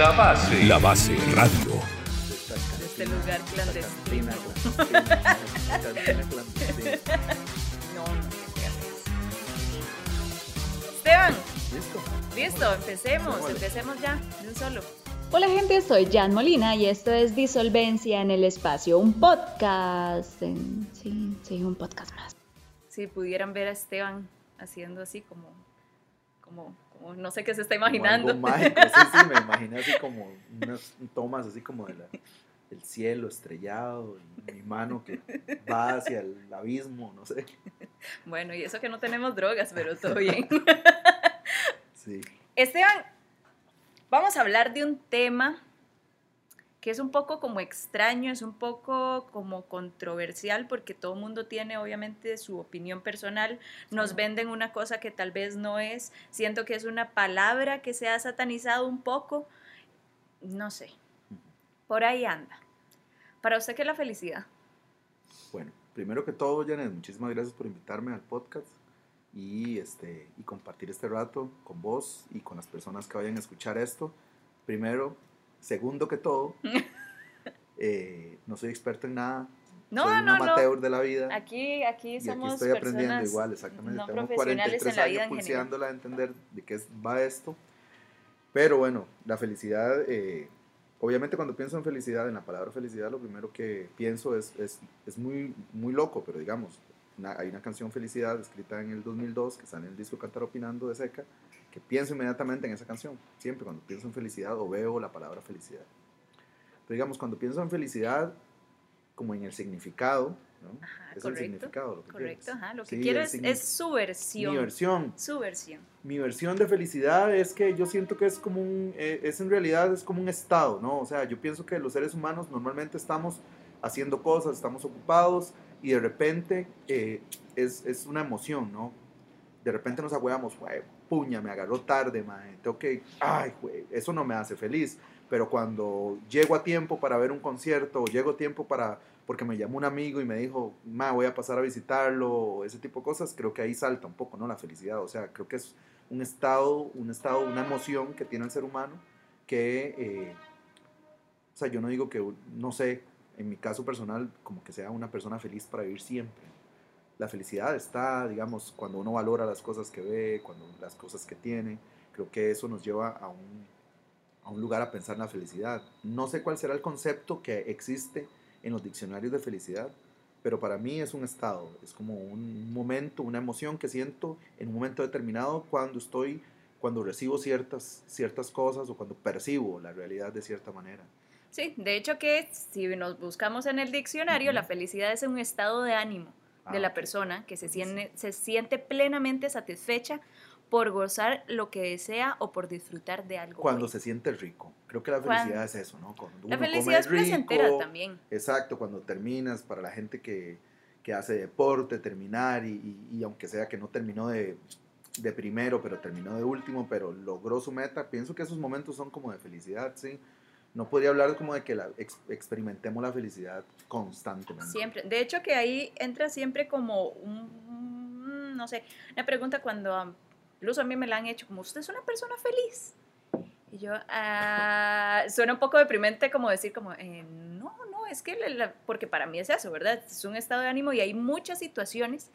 La base. La base radio. de este lugar clandestino. No, no. Esteban, Listo. listo, empecemos, empecemos ya, de un solo. Hola gente, soy Jan Molina y esto es Disolvencia en el Espacio, un podcast. en- Sí, sí, un podcast más. Si pudieran ver a Esteban haciendo así como, como, como no sé qué se está imaginando. algo mágico, sí, sí, me imaginé así como unas tomas así como de la- el cielo estrellado y mi mano que va hacia el abismo, no sé. Bueno, y eso que no tenemos drogas, pero todo bien. Sí. Esteban, vamos a hablar de un tema que es un poco como extraño, es un poco como controversial porque todo el mundo tiene obviamente su opinión personal, nos venden una cosa que tal vez no es, siento que es una palabra que se ha satanizado un poco, no sé, por ahí anda. Para usted, ¿qué es la felicidad? Bueno, primero que todo, Janet, muchísimas gracias por invitarme al podcast y, este, y compartir este rato con vos y con las personas que vayan a escuchar esto. Primero, segundo que todo, eh, no soy experto en nada. No, soy un no, no. amateur de la vida. Aquí, aquí y aquí somos estoy aprendiendo igual, exactamente. no Tengo profesionales 43 en la vida años pulseándola a entender de qué va esto. Pero bueno, la felicidad, eh, obviamente cuando pienso en felicidad, en la palabra felicidad, lo primero que pienso es, es, es muy, muy loco, pero digamos, una- hay una canción Felicidad escrita en el 2002 que sale en el disco Cantar Opinando de Seca, que pienso inmediatamente en esa canción, siempre cuando pienso en felicidad o veo la palabra felicidad. Pero digamos, cuando pienso en felicidad, como en el significado, ¿no? Ajá, es el correcto, significado lo que Correcto, quieres. ajá. Lo que Sí, quiero el es, es su versión. Mi versión. Su versión. Mi versión de felicidad es que yo siento que es como un, eh, es en realidad es como un estado, ¿no? O sea, yo pienso que los seres humanos normalmente estamos haciendo cosas, estamos ocupados y de repente eh, es, es una emoción, ¿no? De repente nos agüeamos, güey, puña, me agarró tarde, mae, tengo que, ay, güey, eso no me hace feliz. Pero cuando llego a tiempo para ver un concierto o llego a tiempo para, porque me llamó un amigo y me dijo, ma, voy a pasar a visitarlo, ese tipo de cosas, creo que ahí salta un poco, ¿no? La felicidad, o sea, creo que es un estado, un estado, una emoción que tiene el ser humano que, eh, o sea, yo no digo que, no sé, en mi caso personal, como que sea una persona feliz para vivir siempre. La felicidad está, digamos, cuando uno valora las cosas que ve, cuando las cosas que tiene, creo que eso nos lleva a un, a un lugar a pensar en la felicidad. No sé cuál será el concepto que existe en los diccionarios de felicidad, pero para mí es un estado, es como un momento, una emoción que siento en un momento determinado cuando estoy, cuando recibo ciertas, ciertas cosas o cuando percibo la realidad de cierta manera. Sí, de hecho que si nos buscamos en el diccionario, la felicidad es un estado de ánimo de Ah, la persona que se siente, se siente plenamente satisfecha por gozar lo que desea o por disfrutar de algo. Cuando se siente rico. Creo que la Cuando- felicidad es eso, ¿no? Cuando La uno come felicidad es placentera rico, también. Exacto, cuando terminas, para la gente que, que hace deporte, terminar y, y- y aunque sea que no terminó de, de primero, pero terminó de último, pero logró su meta, pienso que esos momentos son como de felicidad, ¿sí? No podría hablar como de que la, ex- experimentemos la felicidad constantemente. Siempre. De hecho que ahí entra siempre como un, no sé, una pregunta cuando incluso a mí me la han hecho como, ¿usted es una persona feliz? Y yo, ah, suena un poco deprimente como decir como, eh, no, no, es que, la- porque para mí es eso, ¿verdad? Es un estado de ánimo y hay muchas situaciones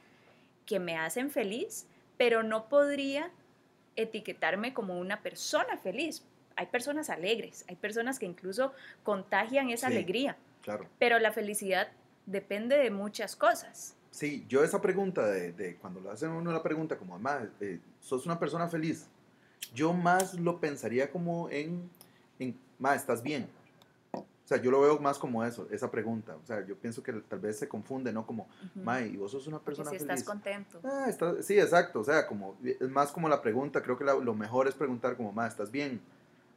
que me hacen feliz, pero no podría etiquetarme como una persona feliz. Hay personas alegres, hay personas que incluso contagian esa Sí. alegría. Claro. Pero la felicidad depende de muchas cosas. Sí, yo esa pregunta de, de cuando lo hacen a uno la pregunta como, mamá, ¿sos una persona feliz? Yo más lo pensaría como en, en ma, ¿estás bien? O sea, yo lo veo más como eso, esa pregunta. O sea, yo pienso que tal vez se confunde, ¿no? Como, ma, ¿y vos sos una persona si feliz? estás contento. Ah, está- sí, exacto. O sea, como, es más como la pregunta. Creo que la- lo mejor es preguntar como, ma, ¿estás bien?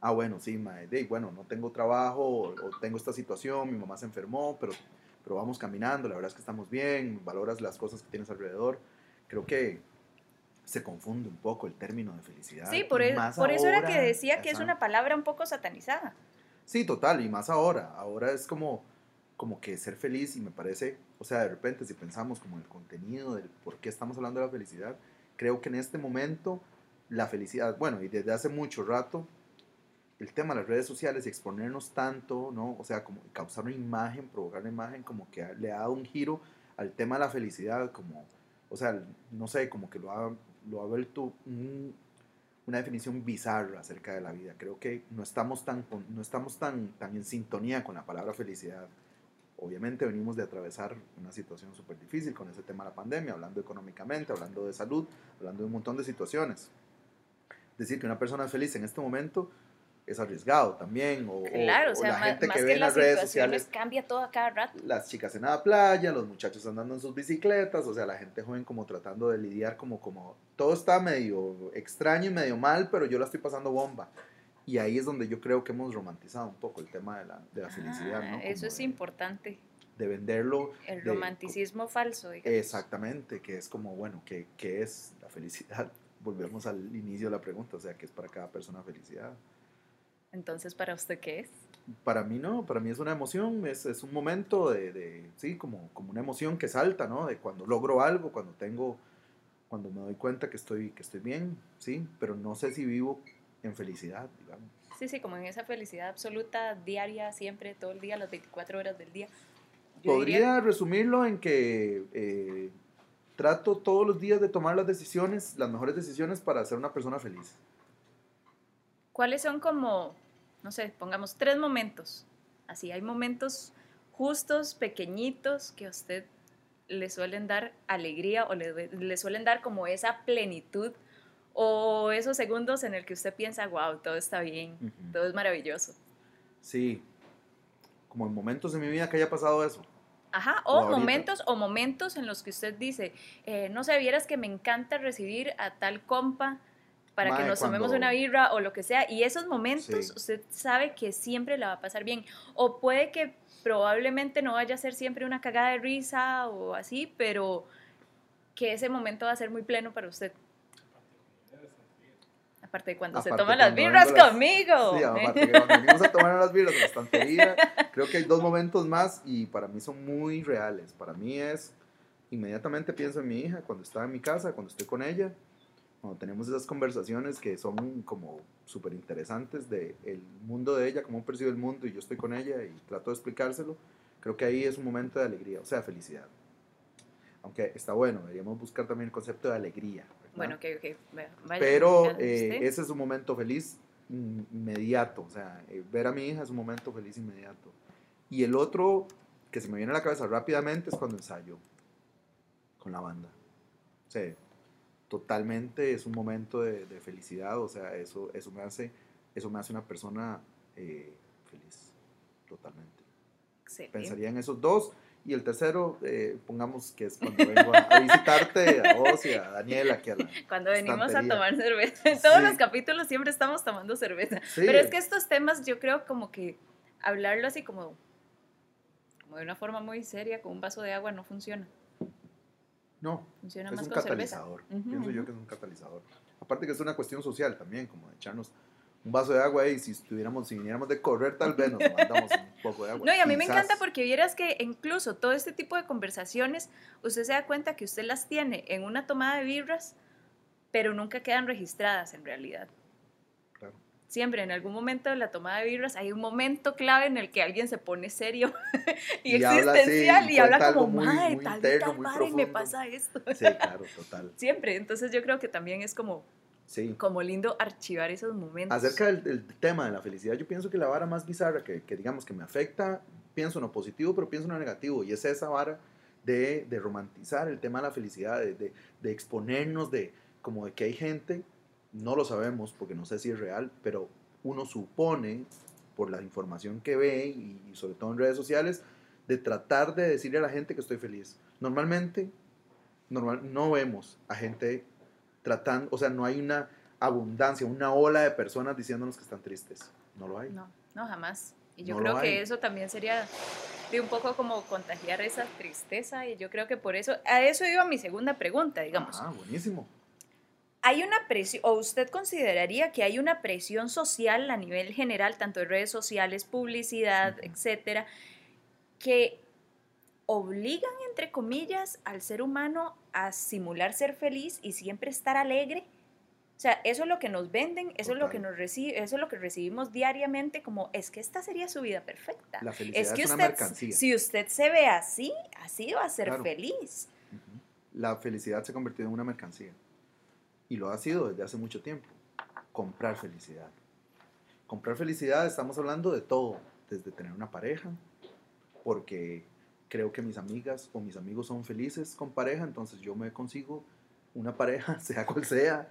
Ah, bueno, sí, ma. de- bueno, no tengo trabajo o, o tengo esta situación, mi mamá se enfermó, pero, pero vamos caminando, la verdad es que estamos bien, valoras las cosas que tienes alrededor. Creo que se confunde un poco el término de felicidad. Sí, por, e- más por eso era que decía que es una palabra un poco satanizada. Sí, total, y más ahora. Ahora es como, como que ser feliz y me parece, o sea, de repente si pensamos como el contenido del por qué estamos hablando de la felicidad, creo que en este momento la felicidad, bueno, y desde hace mucho rato, el tema de las redes sociales y exponernos tanto, ¿no? O sea, como causar una imagen, provocar una imagen, como que le ha dado un giro al tema de la felicidad, como, o sea, no sé, como que lo ha, lo ha vuelto una definición bizarra acerca de la vida. Creo que no estamos tan, no estamos tan, tan en sintonía con la palabra felicidad. Obviamente venimos de atravesar una situación súper difícil con ese tema de la pandemia, hablando económicamente, hablando de salud, hablando de un montón de situaciones. Decir que una persona es feliz en este momento es arriesgado también. O, claro, o, sea, la gente que, ve en las redes sociales cambia todo a cada rato. Las chicas en la playa, los muchachos andando en sus bicicletas, o sea, la gente joven como tratando de lidiar como, como todo está medio extraño y medio mal, pero yo la estoy pasando bomba. Y ahí es donde yo creo que hemos romantizado un poco el tema de la, de la ah, felicidad. ¿no? eso es importante. De venderlo. El romanticismo falso. Exactamente, que es como, bueno, ¿qué, ¿qué es la felicidad? Volvemos al inicio de la pregunta, o sea, ¿qué es para cada persona felicidad? Entonces, ¿para usted qué es? Para mí no, para mí es una emoción, es, es un momento de, de, sí, como, como una emoción que salta, ¿no? De cuando logro algo, cuando tengo, cuando me doy cuenta que estoy, que estoy bien, sí, pero no sé si vivo en felicidad, digamos. Sí, sí, como en esa felicidad absoluta, diaria, siempre, todo el día, las 24 horas del día. Podría resumirlo en que eh, trato todos los días de tomar las decisiones, las mejores decisiones para ser una persona feliz. ¿Cuáles son como, no sé, pongamos tres momentos? Así, hay momentos justos, pequeñitos, que a usted le suelen dar alegría o le, suelen dar como esa plenitud o esos segundos en el que usted piensa, wow, todo está bien, todo es maravilloso. Sí, como en momentos de mi vida que haya pasado eso. Ajá, o, momentos o momentos en los que usted dice, eh, no sé, vieras que me encanta recibir a tal compa para que nos tomemos una birra o lo que sea. Y esos momentos usted sabe que siempre la va a pasar bien. O puede que probablemente no vaya a ser siempre una cagada de risa o así, pero que ese momento va a ser muy pleno para usted. Aparte de cuando se toman las birras conmigo. Sí, aparte que cuando venimos a tomar las birras en la estantería, creo que hay dos momentos más y para mí son muy reales. Para mí es, inmediatamente pienso en mi hija, cuando está en mi casa, cuando estoy con ella, cuando tenemos esas conversaciones que son como súper interesantes de el mundo de ella, cómo percibe el mundo y yo estoy con ella y trato de explicárselo, creo que ahí es un momento de alegría, o sea, felicidad. Aunque está bueno, deberíamos buscar también el concepto de alegría. Bueno, ok, ok. Pero eh, ese es un momento feliz inmediato, o sea, eh, ver a mi hija es un momento feliz inmediato. Y el otro que se me viene a la cabeza rápidamente es cuando ensayo con la banda. O sea, totalmente es un momento de, felicidad, o sea, eso, eso, me hace, eso me hace una persona eh, feliz, totalmente. Pensaría en esos dos. Y el tercero, eh, pongamos que es cuando vengo a, visitarte a vos y a Daniela. Que cuando venimos a tomar cerveza. En todos los capítulos siempre estamos tomando cerveza. Pero es que estos temas yo creo como que hablarlo así como, como de una forma muy seria, con un vaso de agua, no funciona. No, es un catalizador. Pienso yo que es un catalizador. Aparte que es una cuestión social también, como de echarnos un vaso de agua y si estuviéramos, si viniéramos de correr tal vez nos mandamos un poco de agua. No, y a mí me encanta porque vieras que incluso todo este tipo de conversaciones, usted se da cuenta que usted las tiene en una tomada de birras, pero nunca quedan registradas en realidad siempre en algún momento de la toma de birras hay un momento clave en el que alguien se pone serio y, existencial y habla como, madre, tal vez tal me pasa esto. Sí, claro, total. Siempre, entonces yo creo que también es como, sí. como lindo archivar esos momentos. Acerca del, tema de la felicidad, yo pienso que la vara más bizarra que, que, digamos que me afecta, pienso en lo positivo, pero pienso en lo negativo, y es esa vara de, de romantizar el tema de la felicidad, de, de, de exponernos de como de que hay gente no lo sabemos porque no sé si es real, pero uno supone por la información que ve y sobre todo en redes sociales, de tratar de decirle a la gente que estoy feliz. Normalmente normal, no vemos a gente tratando, o sea, no hay una abundancia, una ola de personas diciéndonos que están tristes. No lo hay. No, no, jamás. Y yo creo que eso también sería de un poco como contagiar esa tristeza y yo creo que por eso, a eso iba mi segunda pregunta, digamos. Ah, buenísimo hay una presión, o usted consideraría que hay una presión social a nivel general, tanto de redes sociales, publicidad, etcétera, que obligan, entre comillas, al ser humano a simular ser feliz y siempre estar alegre? O sea, eso es lo que nos venden, eso es lo que nos recibe, eso es lo que recibimos diariamente como es que esta sería su vida perfecta. La felicidad Es una usted, mercancía. si usted se ve así, así va a ser Claro. feliz. La felicidad se ha convertido en una mercancía. Y lo ha sido desde hace mucho tiempo. Comprar felicidad. Comprar felicidad, estamos hablando de todo. Desde tener una pareja, porque creo que mis amigas o mis amigos son felices con pareja, entonces yo me consigo una pareja, sea cual sea,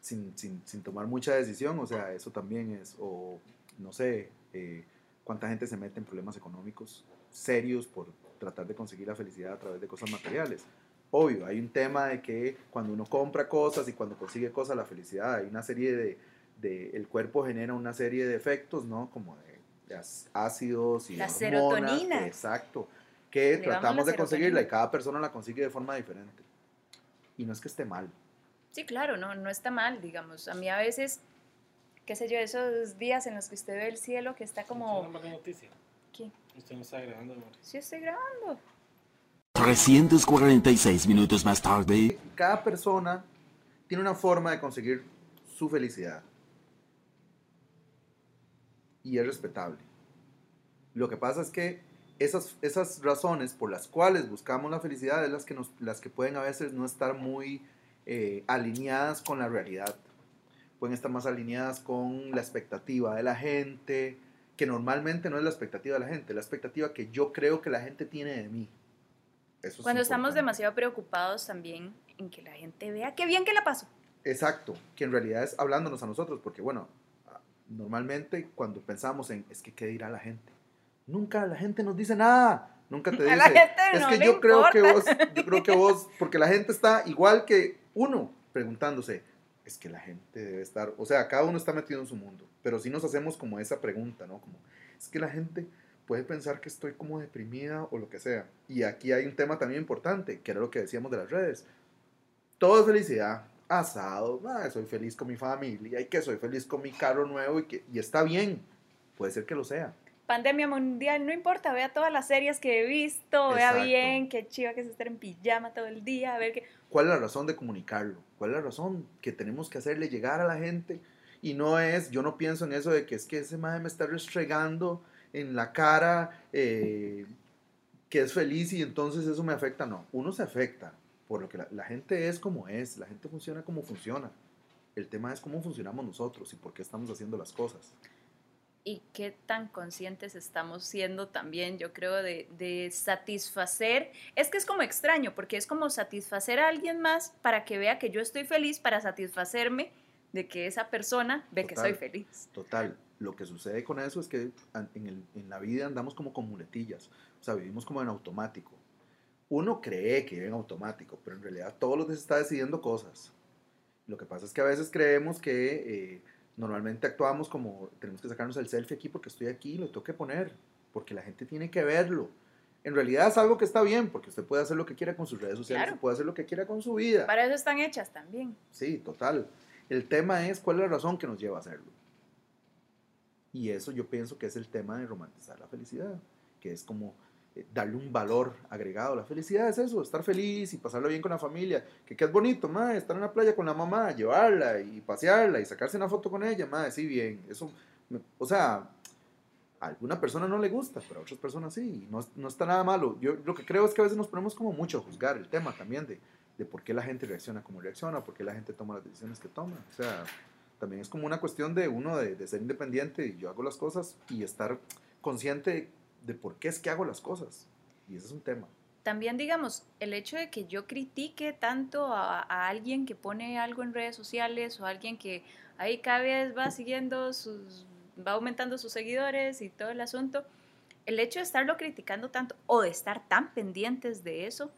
sin, sin- sin tomar mucha decisión. O sea, eso también es, o no sé, eh, cuánta gente se mete en problemas económicos serios por tratar de conseguir la felicidad a través de cosas materiales. Obvio, hay un tema de que cuando uno compra cosas y cuando consigue cosas, la felicidad, hay una serie de, de- el cuerpo genera una serie de efectos, ¿no? Como de, de ácidos y La hormonas, serotonina. Exacto, que Le tratamos de conseguirla y cada persona la consigue de forma diferente. Y no es que esté mal. Sí, claro, no, no está mal, digamos. A mí a veces, qué sé yo, esos días en los que usted ve el cielo que está como... mala noticia. ¿Qué? Usted no está grabando, amor. Sí, estoy grabando. 346 minutos más tarde. Cada persona tiene una forma de conseguir su felicidad. Y es respetable. Lo que pasa es que esas, esas razones por las cuales buscamos la felicidad es las que, las que pueden a veces no estar muy eh, alineadas con la realidad. Pueden estar más alineadas con la expectativa de la gente, que normalmente no es la expectativa de la gente, la expectativa que yo creo que la gente tiene de mí. Eso es Cuando estamos importante. demasiado preocupados también en que la gente vea qué bien que la paso. Exacto, que en realidad es hablándonos a nosotros, porque bueno, ah, normalmente cuando pensamos en, es que qué dirá la gente, nunca la gente nos dice nada, nunca te dice, A la gente es no que yo creo que importa". vos, yo creo que vos, porque la gente está igual que uno, preguntándose, es que la gente debe estar, o sea, cada uno está metido en su mundo, pero si nos hacemos como esa pregunta, ¿no? Como, es que la gente puede pensar que estoy como deprimida o lo que sea. Y aquí hay un tema también importante, que era lo que decíamos de las redes. Todo es felicidad, asado, ah, soy feliz con mi familia, y que soy feliz con mi carro nuevo y, que, y está bien, puede ser que lo sea. Pandemia mundial, no importa, vea todas las series que he visto, vea Exacto. bien, qué chiva que es estar en pijama todo el día, a ver qué... ¿Cuál es la razón de comunicarlo? ¿Cuál es la razón que tenemos que hacerle llegar a la gente? Y no es, yo no pienso en eso de que es que ese madre me está restregando en la cara eh, que es feliz y entonces eso me afecta. No, uno se afecta por lo que la, la gente es como es, la gente funciona como funciona. El tema es cómo funcionamos nosotros y por qué estamos haciendo las cosas. y qué tan conscientes estamos siendo también, yo creo, de, de satisfacer. Es que es como extraño, porque es como satisfacer a alguien más para que vea que yo estoy feliz, para satisfacerme de que esa persona ve que Total. soy feliz. Total, lo que sucede con eso es que en, el- en la vida andamos como con muletillas, o sea, vivimos como en automático. Uno cree que vive en automático, pero en realidad todos los días está decidiendo cosas. Lo que pasa es que a veces creemos que eh, normalmente actuamos como tenemos que sacarnos el selfie aquí porque estoy aquí, lo tengo que poner, porque la gente tiene que verlo. En realidad es algo que está bien, porque usted puede hacer lo que quiera con sus redes sociales, Claro. puede hacer lo que quiera con su vida. Para eso están hechas también. Sí, total. El tema es cuál es la razón que nos lleva a hacerlo. Y eso yo pienso que es el tema de romantizar la felicidad, que es como eh, darle un valor agregado. La felicidad es eso, estar feliz y pasarlo bien con la familia. Que, que es bonito, ma, estar en la playa con la mamá, llevarla y pasearla y sacarse una foto con ella, ma, sí, bien. Eso, o sea, a alguna persona no le gusta, pero a otras personas sí. No, no está nada malo. Yo lo que creo es que a veces nos ponemos como mucho a juzgar el tema también de, de por qué la gente reacciona como reacciona, por qué la gente toma las decisiones que toma. O sea, también es como una cuestión de uno de, de ser independiente y yo hago las cosas y estar consciente de por qué es que hago las cosas. Y ese es un tema. También, digamos, el hecho de que yo critique tanto a, a alguien que pone algo en redes sociales o alguien que ahí cada vez va siguiendo sus, va aumentando sus seguidores y todo el asunto, el hecho de estarlo criticando tanto o de estar tan pendientes de eso,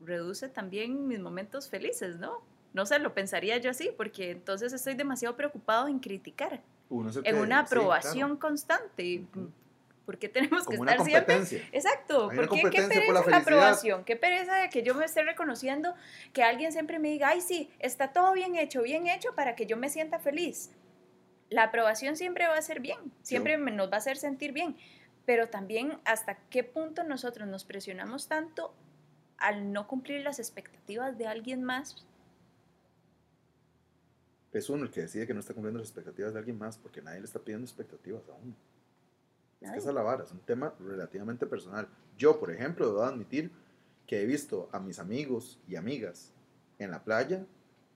reduce también mis momentos felices, ¿no? No sé, lo pensaría yo así, porque entonces estoy demasiado preocupado en criticar, Uno se en una sí, claro. aprobación constante. ¿Por qué tenemos que una estar siempre. Exacto, Hay porque qué competencia pereza por la aprobación, qué pereza de que yo me esté reconociendo, que alguien siempre me diga, ay sí, está todo bien hecho, bien hecho para que yo me sienta feliz. La aprobación siempre va a ser bien, siempre me- nos va a hacer sentir bien, pero también hasta qué punto nosotros nos presionamos tanto al no cumplir las expectativas de alguien más es uno el que decide que no está cumpliendo las expectativas de alguien más, porque nadie le está pidiendo expectativas a uno. Es que esa es la vara, es un tema relativamente personal. Yo, por ejemplo, debo admitir que he visto a mis amigos y amigas en la playa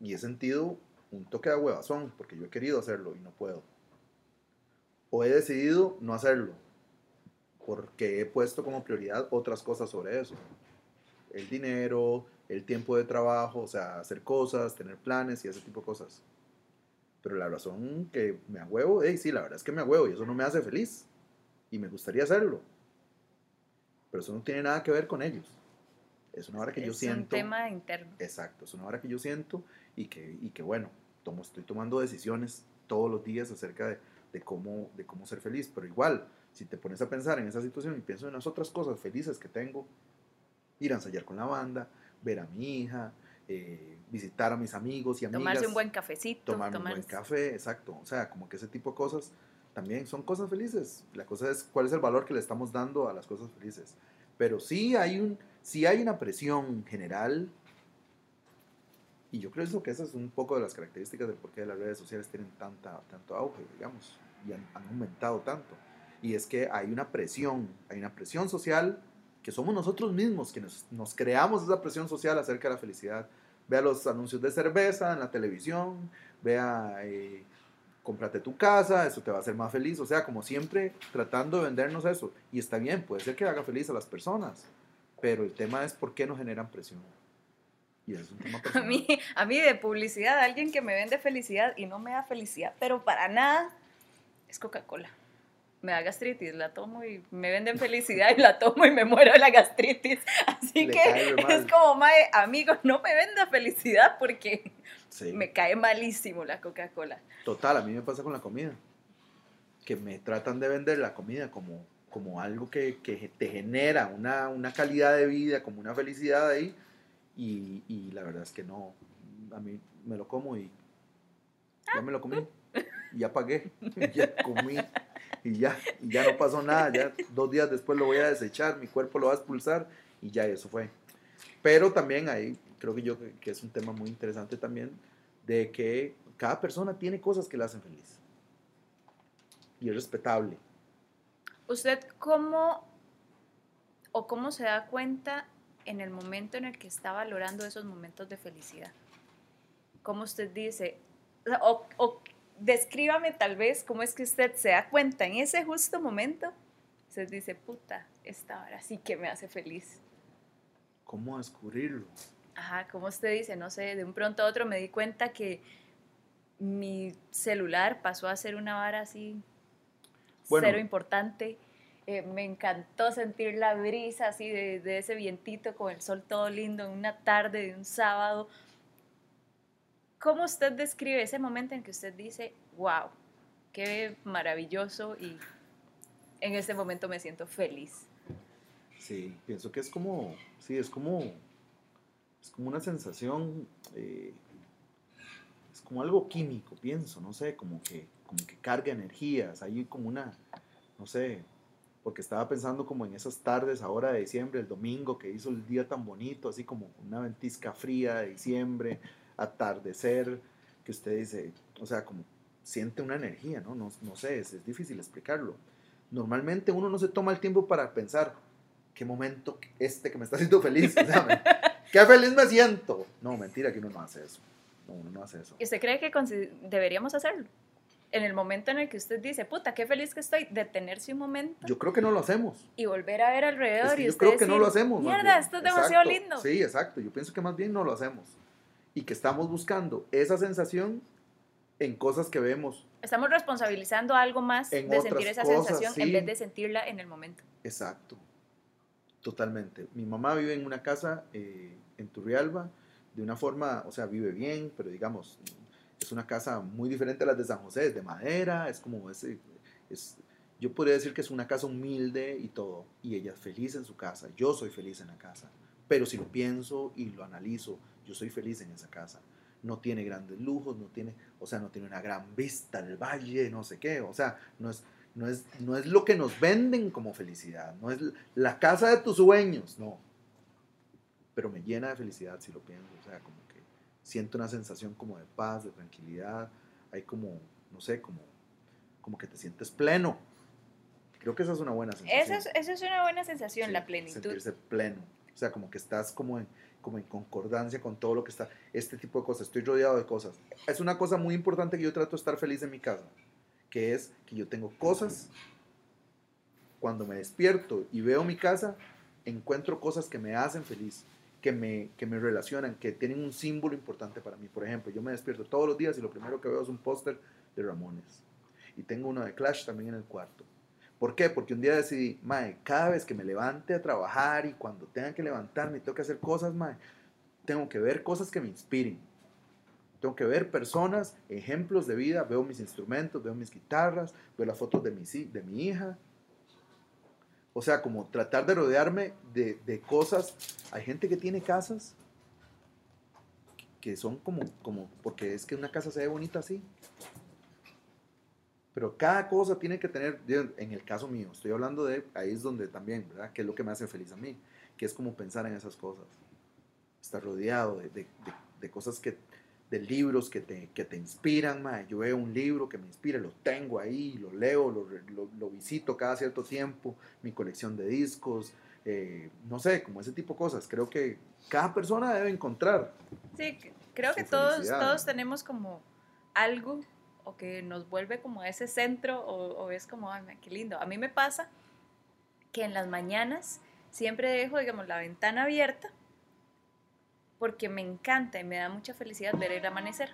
y he sentido un toque de huevazón, porque yo he querido hacerlo y no puedo. O he decidido no hacerlo, porque he puesto como prioridad otras cosas sobre eso. El dinero, el tiempo de trabajo, o sea, hacer cosas, tener planes y ese tipo de cosas. Pero la razón que me agüevo, hey, sí, la verdad es que me agüevo y eso no me hace feliz. Y me gustaría hacerlo. Pero eso no tiene nada que ver con ellos. Es una hora que yo es un siento. tema interno. Exacto, es una hora que yo siento y que, y que bueno, tomo, estoy tomando decisiones todos los días acerca de, de cómo, de cómo ser feliz. Pero igual, si te pones a pensar en esa situación y pienso en las otras cosas felices que tengo, ir a ensayar con la banda, ver a mi hija, eh, visitar a mis amigos y amigas. Tomarse un buen cafecito. tomarme un buen tomarse- café, exacto. O sea, como que ese tipo de cosas también son cosas felices. La cosa es cuál es el valor que le estamos dando a las cosas felices. Pero sí hay, un, sí hay una presión general, y yo creo eso que esa es un poco de las características del por qué las redes sociales tienen tanta, tanto auge, digamos, y han, han aumentado tanto. Y es que hay una presión, hay una presión social que somos nosotros mismos quienes nos creamos esa presión social acerca de la felicidad. Vea los anuncios de cerveza en la televisión, vea, eh, cómprate tu casa, eso te va a hacer más feliz. O sea, como siempre, tratando de vendernos eso. Y está bien, puede ser que haga feliz a las personas, pero el tema es por qué nos generan presión. Y ese es un tema A personal. mí, a mí de publicidad, alguien que me vende felicidad y no me da felicidad, pero para nada, es Coca-Cola. Me da gastritis, la tomo y me venden felicidad y la tomo y me muero de la gastritis. Así Le que es como, mae, amigo, no me venda felicidad porque Sí. me cae malísimo la Coca-Cola. Total, a mí me pasa con la comida. Que me tratan de vender la comida como, como algo que, que te genera una, una calidad de vida, como una felicidad ahí. Y, y la verdad es que no. A mí me lo como y ya me lo comí. Y ya pagué. y ya comí. Y ya, y ya no pasó nada. Ya dos días después lo voy a desechar, mi cuerpo lo va a expulsar y ya eso fue. Pero también ahí creo que yo que- es un tema muy interesante también de que cada persona tiene cosas que le hacen feliz. Y es respetable. ¿Usted cómo o cómo se da cuenta en el momento en el que está valorando esos momentos de felicidad? ¿Cómo usted dice? O, o descríbame tal vez cómo es que usted se da cuenta en ese justo momento. Usted dice, puta, esta hora sí que me hace feliz. ¿Cómo descubrirlo? Ajá, como usted dice, no sé, de un pronto a otro me di cuenta que mi celular pasó a ser una vara así Bueno. cero importante. Eh, me encantó sentir la brisa así de, de ese vientito con el sol todo lindo en una tarde de un sábado. ¿Cómo usted describe ese momento en que usted dice, wow, qué maravilloso y en este momento me siento feliz? Sí, pienso que es como, sí, es como, es como una sensación, eh, es como algo químico, pienso, no sé, como que, como que carga energías, hay como una, no sé, porque estaba pensando como en esas tardes ahora de diciembre, el domingo que hizo el día tan bonito, así como una ventisca fría de diciembre, atardecer, que usted dice, o sea, como siente una energía, ¿no? No, no sé, es, es difícil explicarlo. Normalmente uno no se toma el tiempo para pensar, qué momento este que me está haciendo feliz, qué feliz me siento. No, mentira que uno no hace eso. No, uno no hace eso. ¿Y usted cree que deberíamos hacerlo? En el momento en el que usted dice, puta, qué feliz que estoy, detenerse un momento Yo creo que no lo hacemos. y volver a ver alrededor Es que y yo usted creo que no decir, lo hacemos. Mierda, esto es demasiado Exacto. lindo. Sí, exacto. Yo pienso que más bien no lo hacemos. Y que estamos buscando esa sensación en cosas que vemos. Estamos responsabilizando algo más En de sentir esa cosas, sensación sí. en vez de sentirla en el momento. Exacto. Totalmente. Mi mamá vive en una casa eh, en Turrialba de una forma, o sea, vive bien, pero digamos, es una casa muy diferente a las de San José, es de madera, es como ese, es, yo podría decir que es una casa humilde y todo, y ella es feliz en su casa, yo soy feliz en la casa, pero si lo pienso y lo analizo, yo soy feliz en esa casa. No tiene grandes lujos, no tiene, o sea, no tiene una gran vista del valle, no sé qué, o sea, no es, no es, no es lo que nos venden como felicidad, no es la casa de tus sueños, no. Pero me llena de felicidad si lo pienso, o sea, como que siento una sensación como de paz, de tranquilidad, hay como, no sé, como, como que te sientes pleno. Creo que esa es una buena sensación. Esa es, esa es una buena sensación, Sí, la plenitud. Sentirse pleno. O sea, como que estás como en, como en concordancia con todo lo que está, este tipo de cosas, estoy rodeado de cosas. Es una cosa muy importante que yo trato de estar feliz en mi casa, que es que yo tengo cosas, cuando me despierto y veo mi casa, encuentro cosas que me hacen feliz, que me, que me relacionan, que tienen un símbolo importante para mí. Por ejemplo, yo me despierto todos los días y lo primero que veo es un póster de Ramones. Y tengo uno de Clash también en el cuarto. ¿Por qué? Porque un día decidí, mae, cada vez que me levante a trabajar y cuando tenga que levantarme y tengo que hacer cosas, mae, tengo que ver cosas que me inspiren. Tengo que ver personas, ejemplos de vida, veo mis instrumentos, veo mis guitarras, veo las fotos de mi, de mi hija. O sea, como tratar de rodearme de, de cosas. Hay gente que tiene casas que son como, como, porque es que una casa se ve bonita así. Pero cada cosa tiene que tener, en el caso mío, estoy hablando de, ahí es donde también, ¿verdad? Que es lo que me hace feliz a mí, que es como pensar en esas cosas. Estar rodeado de, de- de- de cosas que, de libros que te, que te inspiran, mae. Yo veo un libro que me inspira, lo tengo ahí, lo leo, lo, lo- lo visito cada cierto tiempo, mi colección de discos, eh, no sé, como ese tipo de cosas. Creo que cada persona debe encontrar. Sí, creo que todos, todos tenemos como algo o que nos vuelve como a ese centro o, o es como, ay, qué lindo. A mí me pasa que en las mañanas siempre dejo, digamos, la ventana abierta porque me encanta y me da mucha felicidad ver el amanecer.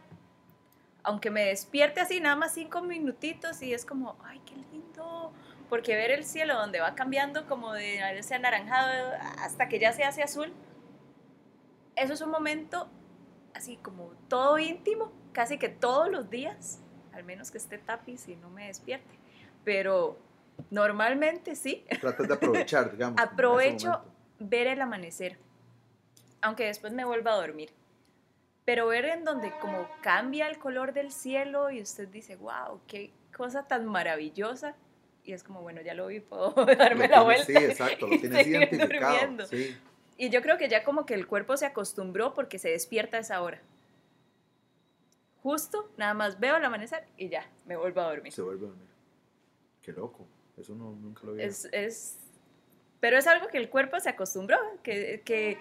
Aunque me despierte así, nada más cinco minutitos y es como, ay, qué lindo. Porque ver el cielo donde va cambiando como de ese anaranjado hasta que ya se hace azul, eso es un momento así como todo íntimo, casi que todos los días, al menos que esté tapiz y no me despierte. Pero normalmente sí, Tratas de aprovechar, digamos. Aprovecho ver el amanecer, aunque después me vuelva a dormir. Pero ver en donde como cambia el color del cielo y usted dice, wow, qué cosa tan maravillosa. Y es como, bueno, ya lo vi, puedo darme Lo la tienes- vuelta. Sí, exacto, lo tienes identificado. Sí. Y yo creo que ya como que el cuerpo se acostumbró porque se despierta a esa hora. Justo, nada más veo el amanecer y ya, me vuelvo a dormir. Se vuelve a dormir. Qué loco. Eso no, nunca lo había Es, es, pero es algo que el cuerpo se acostumbró, que, que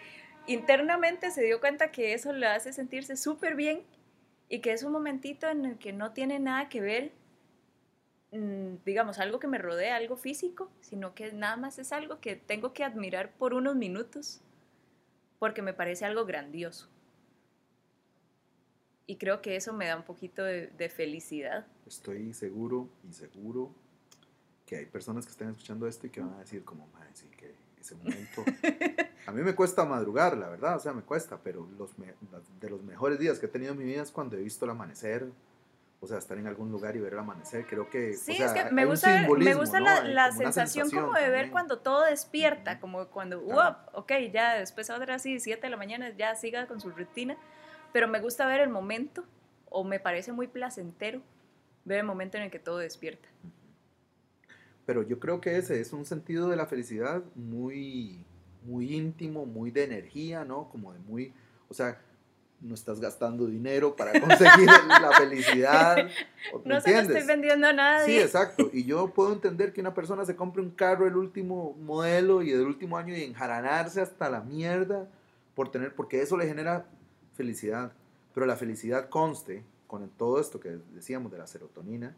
internamente se dio cuenta que eso le hace sentirse súper bien y que es un momentito en el que no tiene nada que ver, mm, digamos, algo que me rodea, algo físico, sino que nada más es algo que tengo que admirar por unos minutos porque me parece algo grandioso. Y creo que eso me da un poquito de, de felicidad. Estoy seguro y seguro que hay personas que están escuchando esto y que van a decir como, madre, sí, que ese momento... A mí me cuesta madrugar, la verdad, o sea, me cuesta, pero los me- de los mejores días que he tenido en mi vida es cuando he visto el amanecer, o sea, estar en algún lugar y ver el amanecer, creo que... o Sí, sea, es que me gusta, me gusta ¿no? la, la como sensación como de ver también. cuando todo despierta, como cuando, Claro. "Uap, ok, ya después ahora sí, 7 de la mañana, ya siga con su rutina, pero me gusta ver el momento, o me parece muy placentero ver el momento en el que todo despierta. Pero yo creo que ese es un sentido de la felicidad muy, muy íntimo, muy de energía, ¿no? Como de muy, o sea, no estás gastando dinero para conseguir la felicidad. ¿me No se lo entiendes? estoy vendiendo a nadie. Sí, exacto. Y yo puedo entender que una persona se compre un carro el último modelo y del último año y enjaranarse hasta la mierda por tener, porque eso le genera felicidad. Pero la felicidad conste con todo esto que decíamos de la serotonina.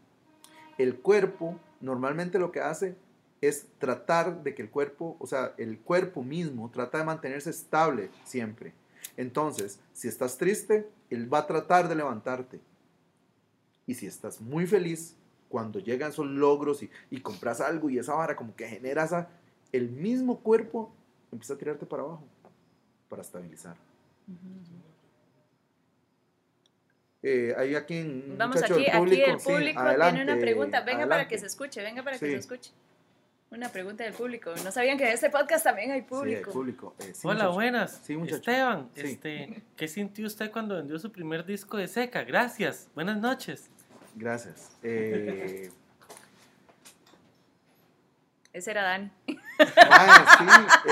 El cuerpo normalmente lo que hace es tratar de que el cuerpo, o sea, el cuerpo mismo trata de mantenerse estable siempre. Entonces, si estás triste, él va a tratar de levantarte. Y si estás muy feliz, cuando llegan esos logros y, y compras algo y esa vara como que genera esa, el mismo cuerpo empieza a tirarte para abajo, para estabilizar. Eh, hay aquí un Vamos muchacho aquí, del aquí el sí, público tiene adelante, una pregunta. Venga para que adelante. se escuche, venga para que Sí. se escuche. Una pregunta del público. No sabían que en este podcast también hay Sí, hay público. público. Eh, sí, Hola, muchacho. buenas. Sí. Esteban, Sí. este, ¿qué sintió usted cuando vendió su primer disco de Seca? Gracias. Buenas noches. Gracias. Eh, Ese era Dani. mae, sí,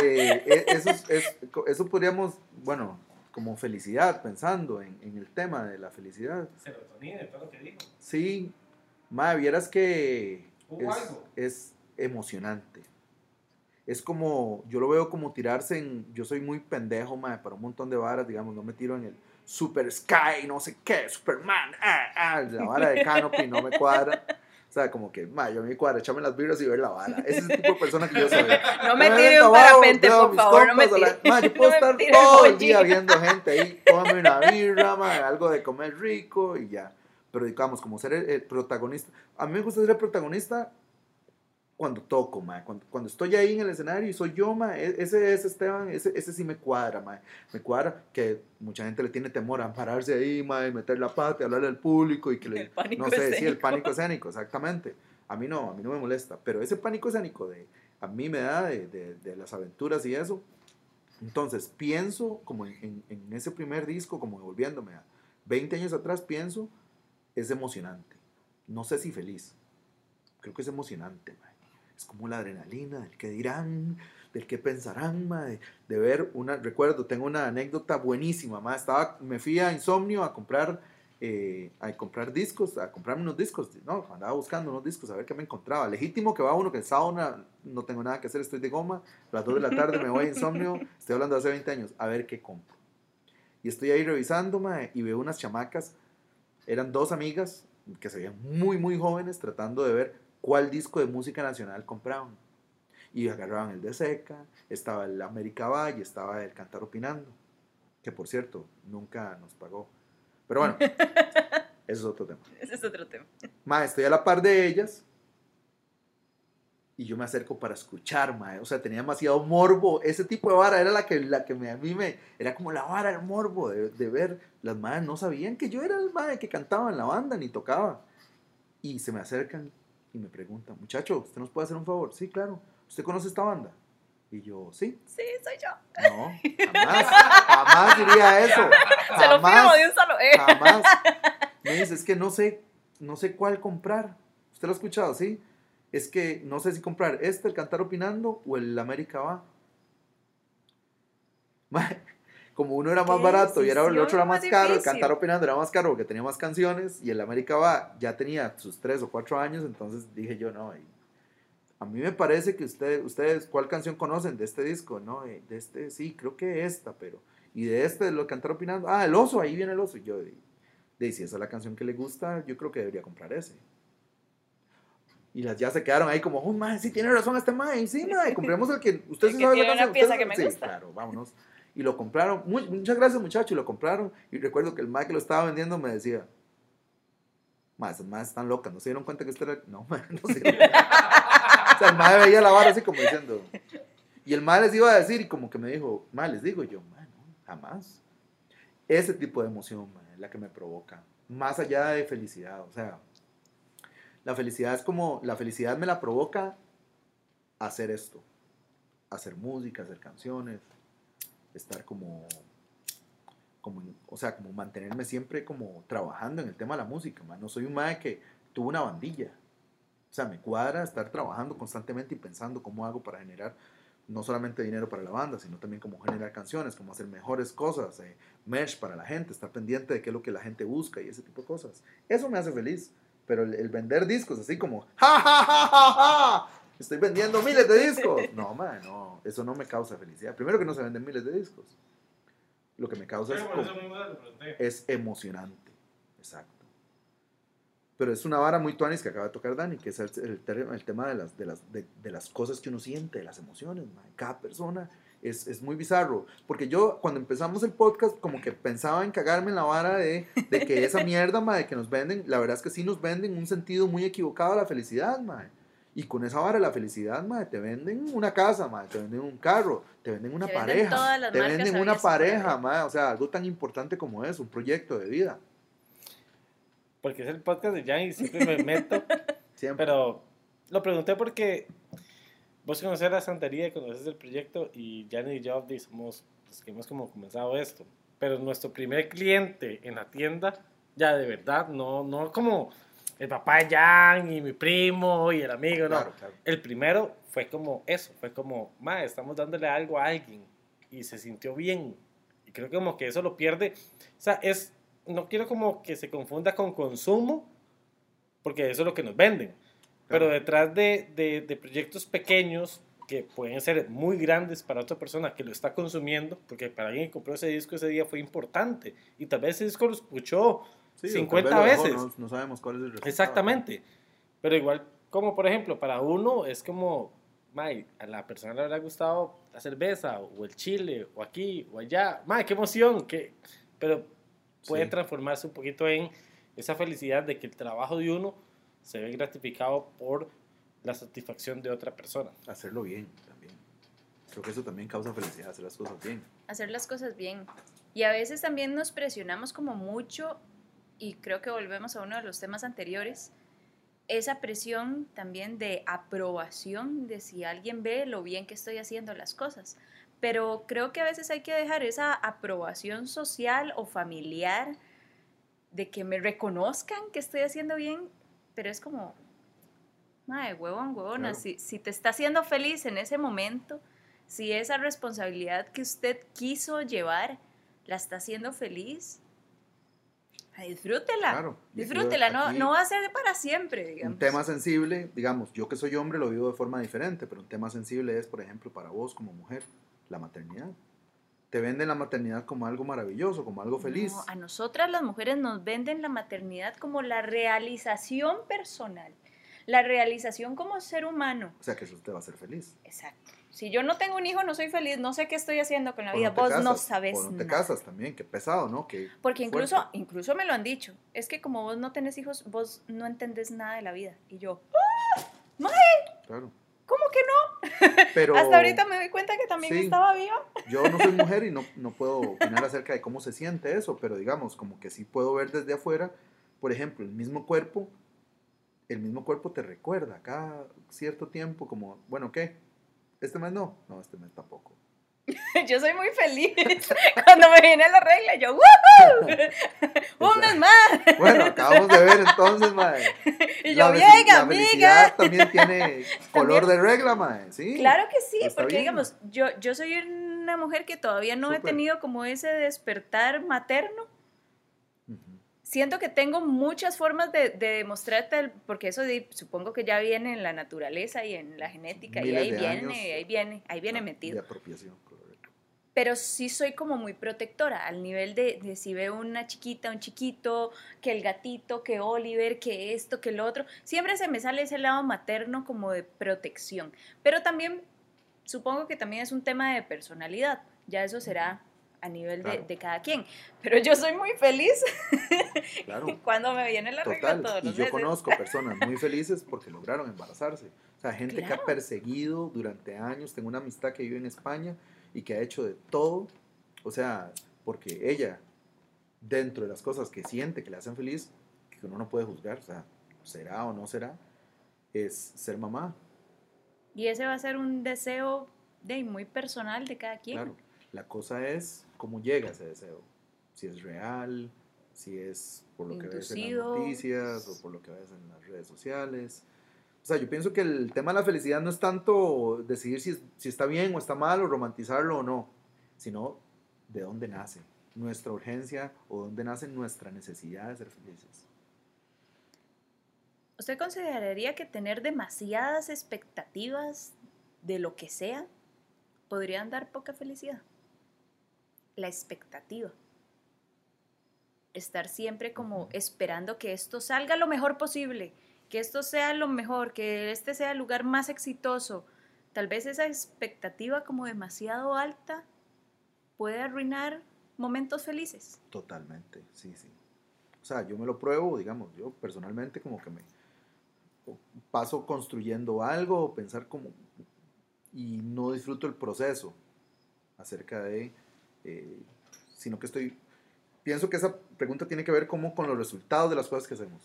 eh, eh, eso, es- es- eso podríamos, bueno, como felicidad, pensando en, en el tema de la felicidad. Serotonina, todo lo que dijo. Sí, madre, vieras que Hubo es, algo. es emocionante. Es como, yo lo veo como tirarse en, yo soy muy pendejo, madre, para un montón de varas, digamos, no me tiro en el Super Sky, no sé qué, Superman, ah, ah, la vara de Canopy no me cuadra. O sea, como que, madre, yo me cuadra, echarme las vibras y ver la vara. Ese es el tipo de persona que yo soy. No me tire un no, parapente, por favor, no me tire. Ma, yo no puedo me estar todo el día viendo gente ahí, tómame una birra, ma, algo de comer rico y ya. Pero digamos, como ser el, el protagonista. A mí me gusta ser el protagonista cuando toco, ma. Cuando, cuando estoy ahí en el escenario y soy yo, ma. e- Ese es Esteban, ese, ese sí me cuadra, ma. Me cuadra que mucha gente le tiene temor a pararse ahí, ma, y meter la pata y hablarle al público y que le... El pánico no sé, sí, el escénico. pánico escénico, exactamente. A mí no, a mí no me molesta. Pero ese pánico escénico de, a mí me da de, de- de las aventuras y eso. Entonces, pienso como en, en- en ese primer disco, como devolviéndome a 20 años atrás, pienso, es emocionante. No sé si feliz. Creo que es emocionante, mae. Es como la adrenalina del que dirán, del que pensarán, mae, de ver una, recuerdo, tengo una anécdota buenísima, mae. Estaba, me fui a Insomnio a comprar, eh, a comprar discos, a comprarme unos discos, no, andaba buscando unos discos, a ver qué me encontraba. Legítimo que va uno que el no tengo nada que hacer, estoy de goma, a las 2 de la tarde me voy a Insomnio, estoy hablando de hace 20 años, a ver qué compro. Y estoy ahí revisando, mae, y veo unas chamacas, eran dos amigas que se veían muy, muy jóvenes tratando de ver cuál disco de música nacional compraban. Y agarraban el de Seca, estaba el América Valle, estaba el Cantar Opinando, que por cierto, nunca nos pagó. Pero bueno, eso es otro tema. Ese es otro tema. Ma, estoy a la par de ellas y yo me acerco para escuchar, ma. O sea, tenía demasiado morbo. Ese tipo de vara era la que, la que me, a mí me... Era como la vara, el morbo de, de ver. Las madres no sabían que yo era el madre que cantaba en la banda ni tocaba. Y se me acercan y me preguntan, muchacho, ¿usted nos puede hacer un favor? Sí, claro. ¿Usted conoce esta banda? Y yo, sí. Sí, soy yo. No, jamás. Jamás diría eso. Se lo firmo de un solo. Eh. Jamás. Me dice, es que no sé, no sé cuál comprar. ¿Usted lo ha escuchado, sí? Es que no sé si comprar este, el Cantar Opinando, o el América Va. Como uno era más barato y era, el otro era más más caro, el. Cantar Opinando era más caro porque tenía más canciones, y el América Va ya tenía sus tres o cuatro años, entonces dije yo, no, y a mí me parece que ustedes, ustedes, ¿cuál canción conocen de este disco? No, Eh, de este, sí, creo que esta, pero, y de este, de lo que Cantar Opinando, ah, el oso, ahí viene el oso, y yo, de, de si esa es la canción que le gusta, yo creo que debería comprar ese. Y las ya se quedaron ahí como, oh, mae, sí tiene razón este mae, sí, mae, compremos el que usted El sí que sabe tiene la una canción, pieza usted que me sí, gusta. claro, vámonos. Y lo compraron, Mu- muchas gracias muchachos, y lo compraron. Y recuerdo que el mae que lo estaba vendiendo me decía, esas maes están locas, ¿no se dieron cuenta que este era? No, mae, no se dieron. O sea, el mae veía la vara así como diciendo, y el mae les iba a decir y como que me dijo, mae, les digo yo, mae, no, jamás. Ese tipo de emoción, mae, es la que me provoca, más allá de felicidad, o sea, la felicidad es como, la felicidad me la provoca hacer esto, hacer música, hacer canciones, estar como, como o sea, como mantenerme siempre como trabajando en el tema de la música, man. no soy un mae que tuvo una bandilla, o sea, me cuadra estar trabajando constantemente y pensando cómo hago para generar no solamente dinero para la banda, sino también cómo generar canciones, cómo hacer mejores cosas, eh, merch para la gente, estar pendiente de qué es lo que la gente busca y ese tipo de cosas. Eso me hace feliz. Pero el, el vender discos así como, ¡ja, ja, ja, ja, ja! Estoy vendiendo miles de discos. No, man, no. Eso no me causa felicidad. Primero que no se venden miles de discos. Lo que me causa es, es emocionante. Exacto. Pero es una vara muy tuanis que acaba de tocar Dani, que es el, el el tema de las, de, las, de, de las cosas que uno siente, de las emociones. man. Cada persona es, es muy bizarro. Porque yo, cuando empezamos el podcast, como que pensaba en cagarme en la vara de, de que esa mierda, ma, de que nos venden, la verdad es que sí nos venden un sentido muy equivocado a la felicidad, ma. Y con esa vara de la felicidad, ma, te venden una casa, ma, te venden un carro, te venden una Te venden pareja, todas las te venden una pareja, haber. ma, o sea, algo tan importante como es, un proyecto de vida. Porque es el podcast de Jan y siempre me meto. Siempre. Pero lo pregunté porque vos conoces la santería, conoces el proyecto y Jan y yo somos los que hemos como comenzado esto. Pero nuestro primer cliente en la tienda, ya de verdad, no, no como el papá de Jan y mi primo y el amigo, no. Claro, claro. El primero fue como eso, fue como, ma, estamos dándole algo a alguien y se sintió bien. Y creo que como que eso lo pierde. O sea, es, no quiero como que se confunda con consumo, porque eso es lo que nos venden. Pero detrás de, de, de proyectos pequeños que pueden ser muy grandes para otra persona que lo está consumiendo, porque para alguien que compró ese disco ese día fue importante. Y tal vez ese disco lo escuchó Sí, o tal 50 vez lo dejó, veces. No, no sabemos cuál es el resultado. Exactamente. Pero igual, como por ejemplo, para uno es como, May, a la persona le habrá gustado la cerveza, o el chile, o aquí, o allá. May, qué emoción. Que... Pero puede Sí. transformarse un poquito en esa felicidad de que el trabajo de uno se ve gratificado por la satisfacción de otra persona. Hacerlo bien también. Creo que eso también causa felicidad, hacer las cosas bien. hacer las cosas bien. Y a veces también nos presionamos como mucho, y creo que volvemos a uno de los temas anteriores, esa presión también de aprobación de si alguien ve lo bien que estoy haciendo las cosas. Pero creo que a veces hay que dejar esa aprobación social o familiar de que me reconozcan que estoy haciendo bien, pero es como, madre, huevón, huevona, Claro. si, si te está haciendo feliz en ese momento, si esa responsabilidad que usted quiso llevar la está haciendo feliz, disfrútela. Claro. Disfrútela, no, no va a ser para siempre, digamos. Un tema sensible, digamos, yo que soy hombre lo vivo de forma diferente, pero un tema sensible es, por ejemplo, para vos como mujer, la maternidad. Te venden la maternidad como algo maravilloso, como algo feliz. No, a nosotras las mujeres nos venden la maternidad como la realización personal, la realización como ser humano. O sea, que eso te va a hacer feliz. Exacto. Si yo no tengo un hijo, no soy feliz, no sé qué estoy haciendo con la vida. te Vos no casas, sabes O no te nada. casas también, qué pesado, ¿no? Que Porque incluso, fuerte. incluso me lo han dicho. Es que como vos no tenés hijos, vos no entendés nada de la vida. Y yo, Claro. ¿cómo que no? Pero Hasta ahorita me doy cuenta que también Sí. estaba viva. yo no soy mujer y no, no puedo opinar acerca de cómo se siente eso, pero digamos, como que sí puedo ver desde afuera, por ejemplo, el mismo cuerpo, el mismo cuerpo te recuerda cada cierto tiempo como, bueno, ¿qué? ¿Este mes no? No, este mes tampoco. Yo soy muy feliz. Cuando me viene la regla, yo, ¡woohoo! ¡Un mes más! Bueno, acabamos de ver entonces, mae. Y yo, bien, la amiga. también tiene color de regla, mae, ¿sí? Claro que sí, porque bien. digamos, yo, yo soy una mujer que todavía no he Súper. tenido como ese despertar materno. Siento que tengo muchas formas de, de demostrarte, porque eso di- supongo que ya viene en la naturaleza y en la genética, y Miles ahí de viene, ahí viene, ahí viene metido. De apropiación, correcto. pero sí soy como muy protectora al nivel de, de si veo una chiquita, un chiquito, que el gatito, que Oliver, que esto, que lo otro, siempre se me sale ese lado materno como de protección. Pero también supongo que también es un tema de personalidad, ya eso será a nivel de, Claro. de cada quien. Pero yo soy muy feliz Claro. cuando me viene la regla todos Y los yo meses. conozco personas muy felices porque lograron embarazarse. O sea, gente que Claro. ha perseguido durante años. Tengo una amistad que vive en España y que ha hecho de todo. O sea, porque ella, dentro de las cosas que siente que le hacen feliz, que uno no puede juzgar, o sea, será o no será, es ser mamá. Y ese va a ser un deseo de muy personal de cada quien. Claro. La cosa es cómo llega ese deseo. Si es real, si es por lo que ves en las Inducido. noticias o por lo que ves en las redes sociales. O sea, yo pienso que el tema de la felicidad no es tanto decidir si, si está bien o está mal o romantizarlo o no, sino de dónde nace nuestra urgencia o dónde nace nuestra necesidad de ser felices. ¿Usted consideraría que tener demasiadas expectativas de lo que sea podrían dar poca felicidad? La expectativa. Estar siempre como esperando que esto salga lo mejor posible, que esto sea lo mejor, que este sea el lugar más exitoso. Tal vez esa expectativa como demasiado alta puede arruinar momentos felices. Totalmente, sí, sí. O sea, yo me lo pruebo, digamos, yo personalmente como que me paso construyendo algo, pensar como, y no disfruto el proceso acerca de, eh, sino que estoy, pienso que esa pregunta tiene que ver como con los resultados de las cosas que hacemos.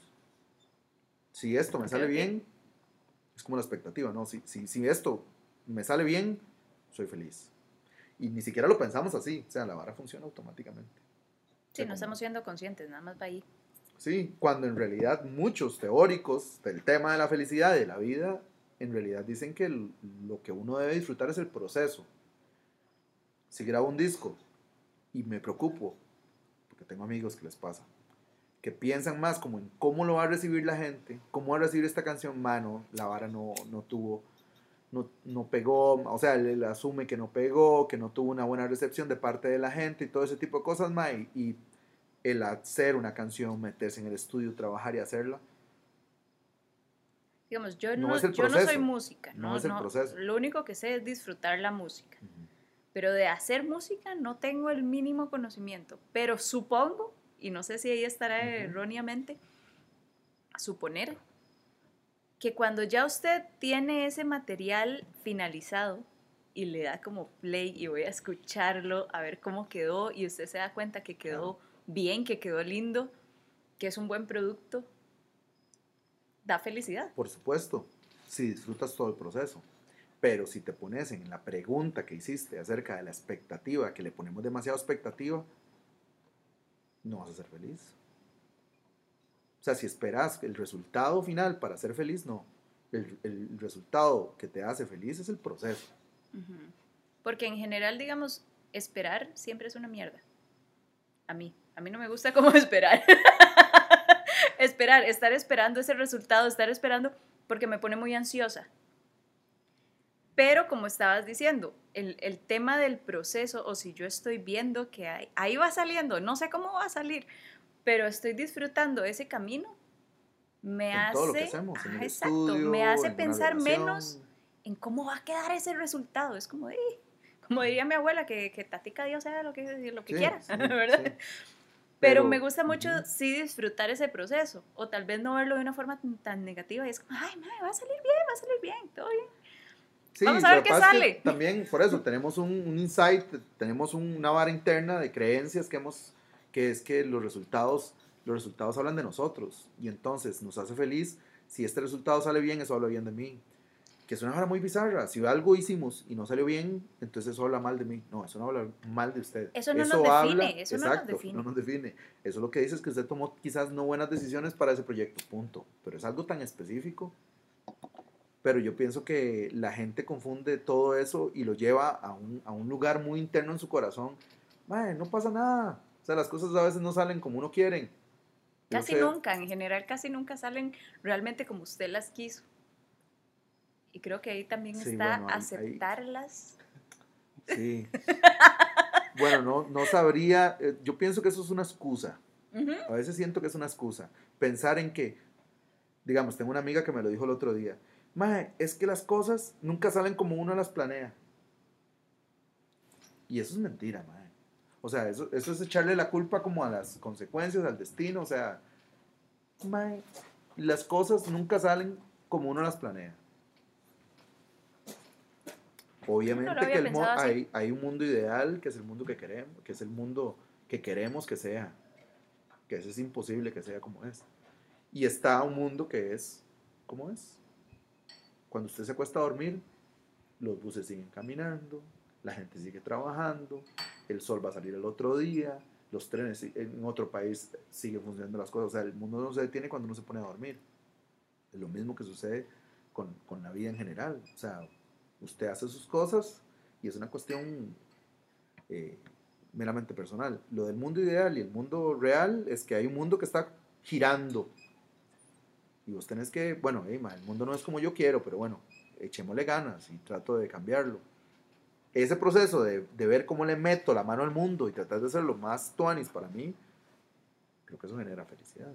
Si esto me sale bien, es como la expectativa, ¿no? Si, si, si esto me sale bien, soy feliz. Y ni siquiera lo pensamos así, o sea, la vara funciona automáticamente. Sea, no como- estamos siendo conscientes, nada más va ahí. Sí, cuando en realidad muchos teóricos del tema de la felicidad de la vida, en realidad dicen que lo que uno debe disfrutar es el proceso. Si grabo un disco y me preocupo, porque tengo amigos que les pasa, que piensan más como en cómo lo va a recibir la gente, cómo va a recibir esta canción, mano, la vara no, no tuvo, no, no pegó, o sea, él, asume que no pegó, que no tuvo una buena recepción de parte de la gente y todo ese tipo de cosas, ma, y, y el hacer una canción, meterse en el estudio, trabajar y hacerla, Digamos, yo No yo no soy música, no ¿no? es el proceso. Lo único que sé es disfrutar la música. Pero de hacer música no tengo el mínimo conocimiento. Pero supongo, y no sé si ahí estará erróneamente, suponer que cuando ya usted tiene ese material finalizado y le da como play y voy a escucharlo, a ver cómo quedó, y usted se da cuenta que quedó bien, que quedó lindo, que es un buen producto, da felicidad. Por supuesto, si disfrutas todo el proceso. Pero si te pones en la pregunta que hiciste acerca de la expectativa, que le ponemos demasiada expectativa, no vas a ser feliz. O sea, si esperas el resultado final para ser feliz, no. El, el resultado que te hace feliz es el proceso. Porque en general, digamos, esperar siempre es una mierda. A mí. A mí no me gusta como esperar. esperar, estar esperando ese resultado, estar esperando, porque me pone muy ansiosa. Pero como estabas diciendo, el, el tema del proceso, o si yo estoy viendo que hay, ahí va saliendo, no sé cómo va a salir, pero estoy disfrutando ese camino, me en hace... todo lo que hacemos, en Ajá, el exacto, estudio, me hace en pensar menos en cómo va a quedar ese resultado. Es como, como diría mi abuela, que, que tatica Dios haga lo que, lo que Sí, quiera, sí, ¿verdad? sí. Pero, me gusta mucho ujú. sí disfrutar ese proceso, o tal vez no verlo de una forma tan, tan negativa y es como, ay, madre, va a salir bien, va a salir bien, todo bien. Sí, Vamos a ver qué pasa es que sale. También, por eso, tenemos un, un insight, tenemos un- una vara interna de creencias que hemos, que es que los resultados, los resultados hablan de nosotros. Y entonces nos hace feliz. Si este resultado sale bien, eso habla bien de mí. Que es una vara muy bizarra. Si algo hicimos y no salió bien, entonces eso habla mal de mí. No, eso no habla mal de usted. Eso no nos define, eso no nos exacto, define. no nos define. Eso lo que dice es que usted tomó quizás no buenas decisiones para ese proyecto, punto. Pero es algo tan específico pero yo pienso que la gente confunde todo eso y lo lleva a un, a un lugar muy interno en su corazón. No pasa nada. O sea, las cosas a veces no salen como uno quiere. Casi sé- nunca, en general casi nunca salen realmente como usted las quiso. Y creo que ahí también Sí, está bueno, ahí- ahí- aceptarlas. Sí. bueno, no, no sabría. eh, Yo pienso que eso es una excusa. Ujú. A veces siento que es una excusa. Pensar en que, digamos, tengo una amiga que me lo dijo el otro día. Mae, es que las cosas nunca salen como uno las planea. Y eso es mentira, mae. O sea, eso, eso es echarle la culpa como a las consecuencias, al destino. O sea, mae, las cosas nunca salen como uno las planea. Obviamente que el hay, hay un mundo ideal, que es el mundo que queremos, que es el mundo que queremos que sea. Que ese es imposible que sea como es. Y está un mundo que es como es. Cuando usted se acuesta a dormir, los buses siguen caminando, la gente sigue trabajando, el sol va a salir el otro día, los trenes en otro país siguen funcionando las cosas. O sea, el mundo no se detiene cuando uno se pone a dormir. Es lo mismo que sucede con, con la vida en general. O sea, usted hace sus cosas y es una cuestión eh, meramente personal. Lo del mundo ideal y el mundo real es que hay un mundo que está girando. Y vos tenés que, bueno, hey, ma, el mundo no es como yo quiero, pero bueno, echémosle ganas y trato de cambiarlo. Ese proceso de, de ver cómo le meto la mano al mundo y tratar de ser lo más tuanis para mí, creo que eso genera felicidad.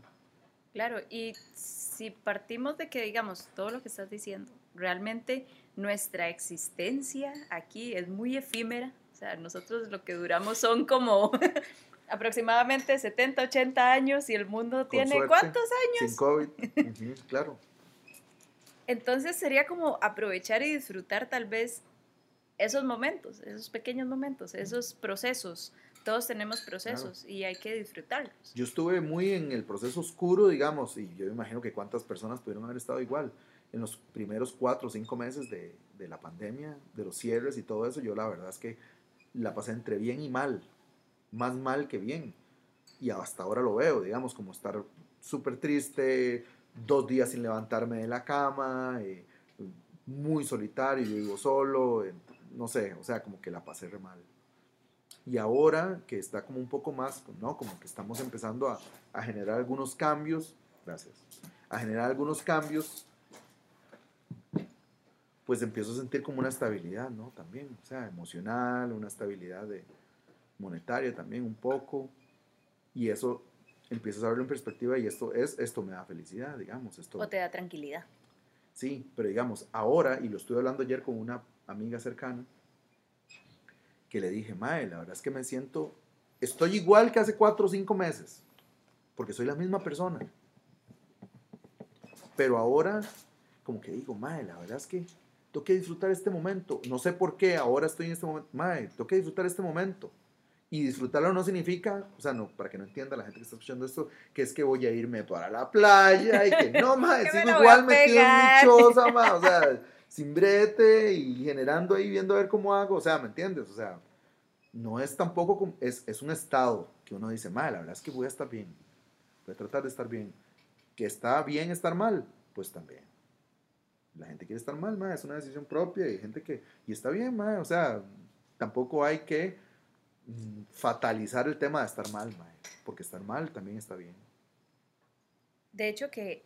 Claro, y si partimos de que, digamos, todo lo que estás diciendo, realmente nuestra existencia aquí es muy efímera, o sea, nosotros lo que duramos son como aproximadamente 70, 80 años y el mundo Con tiene suerte, cuántos Sin años. COVID, ujú, claro. Entonces sería como aprovechar y disfrutar tal vez esos momentos, esos pequeños momentos, esos procesos. Todos tenemos procesos y hay que disfrutarlos. Yo estuve muy en el proceso oscuro, digamos, y yo imagino que cuántas personas pudieron haber estado igual. En los primeros cuatro o cinco meses de, de la pandemia, de los cierres y todo eso, yo la verdad es que la pasé entre bien y mal, más mal que bien. Y hasta ahora lo veo, digamos, como estar súper triste, dos días sin levantarme de la cama, eh, muy solitario, yo vivo solo, eh, no sé, o sea, como que la pasé mal. Y ahora que está como un poco más, ¿no? Como que estamos empezando a, a generar algunos cambios, gracias, a generar algunos cambios, pues empiezo a sentir como una estabilidad, ¿no? También, o sea, emocional, una estabilidad de, monetaria también un poco, y eso empiezas a verlo en perspectiva y esto es, esto me da felicidad, digamos. Esto, O te da tranquilidad. Sí, pero digamos, ahora, y lo estuve hablando ayer con una amiga cercana, que le dije, Mae, la verdad es que me siento, estoy igual que hace cuatro o cinco meses, porque soy la misma persona. Pero ahora, como que digo, Mae, la verdad es que tengo que disfrutar este momento. No sé por qué ahora estoy en este momento. Mae, tengo que disfrutar este momento. Y disfrutarlo no significa, o sea, no, para que no entienda la gente que está escuchando esto, que es que voy a irme para la playa y que no, Que me igual metido en mi choza, o sea, sin brete y generando ahí, viendo a ver cómo hago, o sea, ¿me entiendes? O sea, no es tampoco, como- es, es un estado que uno dice, mae, la verdad es que voy a estar bien, voy a tratar de estar bien. Que está bien estar mal, pues también. La gente quiere estar mal, mae, es una decisión propia y gente que, y está bien, mae, o sea, tampoco hay que fatalizar el tema de estar mal, porque estar mal también está bien. De hecho, que,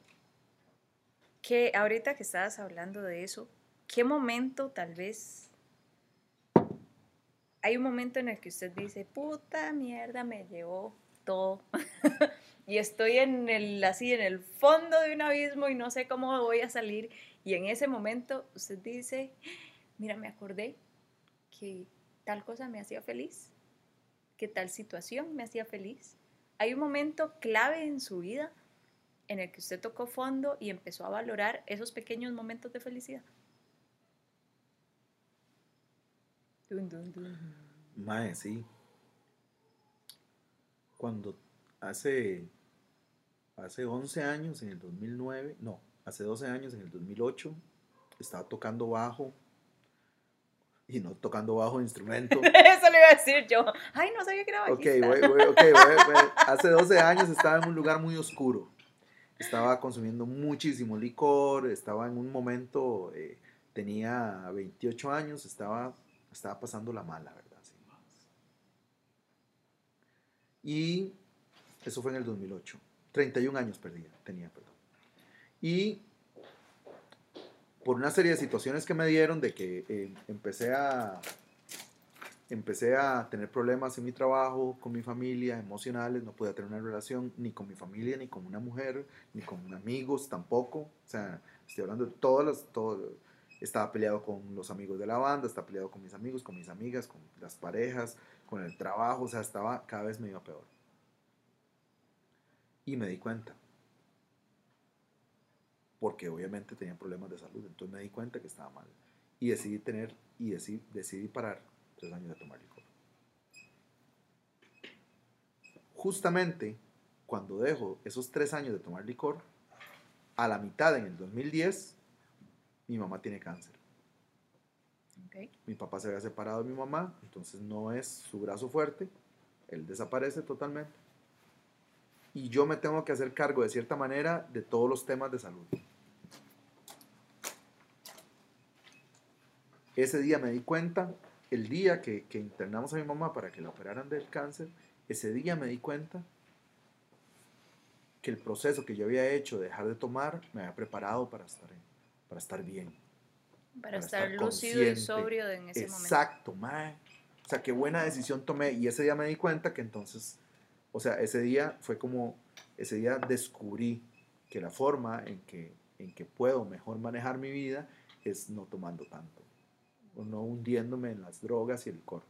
que ahorita que estabas hablando de eso, ¿qué momento tal vez... Hay un momento en el que usted dice, puta mierda, me llevó todo. y estoy en el, así en el fondo de un abismo y no sé cómo voy a salir. Y en ese momento usted dice, mira, me acordé que tal cosa me hacía feliz, que tal situación me hacía feliz. Hay un momento clave en su vida en el que usted tocó fondo y empezó a valorar esos pequeños momentos de felicidad. Dun, dun, dun. Mae, sí. Cuando hace, hace 11 años, en el 2009, no, hace 12 años, en el 2008, estaba tocando bajo, y no tocando bajo instrumento. Eso le iba a decir yo. Ay, no sabía que era Ok, bajista. voy- voy- ok, voy- voy. hace 12 años estaba en un lugar muy oscuro. Estaba consumiendo muchísimo licor, estaba en un momento, eh, tenía 28 años, estaba, estaba pasando la mala, ¿verdad? Sí. Y eso fue en el 2008. 31 años perdía, tenía, perdón. Y por una serie de situaciones que me dieron de que eh, empecé a empecé a tener problemas en mi trabajo, con mi familia, emocionales, no podía tener una relación ni con mi familia, ni con una mujer, ni con amigos tampoco. O sea, estoy hablando de todas las, todo, estaba peleado con los amigos de la banda, estaba peleado con mis amigos, con mis amigas, con las parejas, con el trabajo, o sea, estaba cada vez me iba peor. Y me di cuenta. Porque obviamente tenía problemas de salud, entonces me di cuenta que estaba mal. Y decidí tener, y decidí, decidí parar tres años de tomar licor. Justamente cuando dejo esos tres años de tomar licor, a la mitad en el 2010, mi mamá tiene cáncer. Ok. Mi papá se había separado de mi mamá, entonces no es su brazo fuerte, él desaparece totalmente. Y yo me tengo que hacer cargo de cierta manera de todos los temas de salud. Ese día me di cuenta, el día que, que internamos a mi mamá para que la operaran del cáncer, ese día me di cuenta que el proceso que yo había hecho de dejar de tomar me había preparado para estar, para estar bien. Para, Para estar, estar lúcido y sobrio en ese momento. Exacto, mae. O sea, qué buena decisión tomé. Y ese día me di cuenta que entonces, o sea, ese día fue como, ese día descubrí que la forma en que, en que puedo mejor manejar mi vida es no tomando tanto. No hundiéndome en las drogas y el licor.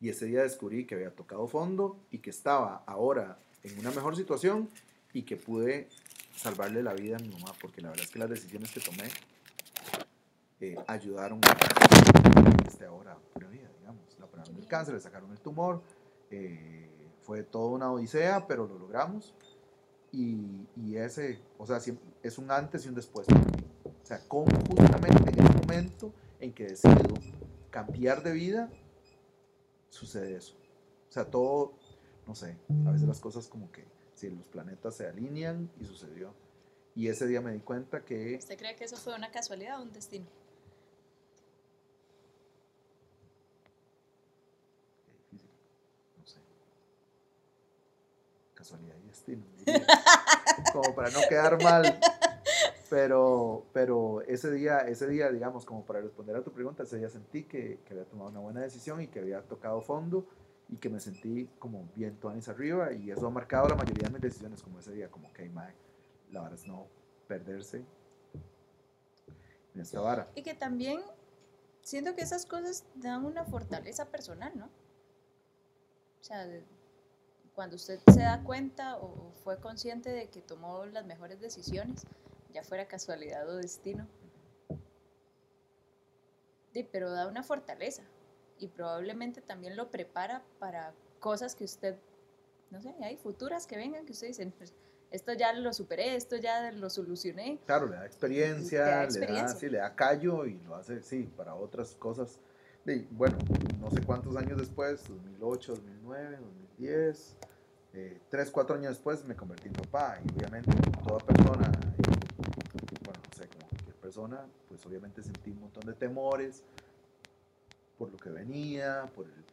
Y ese día descubrí que había tocado fondo y que estaba ahora en una mejor situación y que pude salvarle la vida a mi mamá, porque la verdad es que las decisiones que tomé eh, ayudaron a esté ahora por vida, digamos. La operaron del cáncer, le sacaron el tumor, eh, fue toda una odisea, pero lo logramos. Y, ese, o sea, es un antes y un después. O sea, como justamente en el momento en que decido cambiar de vida, sucede eso. O sea, todo, no sé, a veces las cosas como que si los planetas se alinean y sucedió. Y ese día me di cuenta que... ¿Usted cree que eso fue una casualidad o un destino? Difícil, no sé. Casualidad y destino. Como para no quedar mal. Pero, pero ese día, ese día, digamos, como para responder a tu pregunta, ese día sentí que, que había tomado una buena decisión y que había tocado fondo y que me sentí como bien tuanis arriba y eso ha marcado la mayoría de mis decisiones como ese día, como que, mae, la verdad es no perderse en esta vara. Y que también siento que esas cosas dan una fortaleza personal, ¿no? O sea, cuando usted se da cuenta o fue consciente de que tomó las mejores decisiones, ya fuera casualidad o destino. Sí, pero da una fortaleza y probablemente también lo prepara para cosas que usted, no sé, hay futuras que vengan que usted dice, "Pues, esto ya lo superé, esto ya lo solucioné. Claro, le da experiencia, Le da le da, experiencia. sí, le da callo y lo hace, sí, para otras cosas. Y, bueno, no sé cuántos años después, 2008, 2009, 2010, eh, tres, cuatro años después me convertí en papá y obviamente toda persona, eh, bueno, no sé, como cualquier pues obviamente sentí un montón de temores por lo que venía, por, el-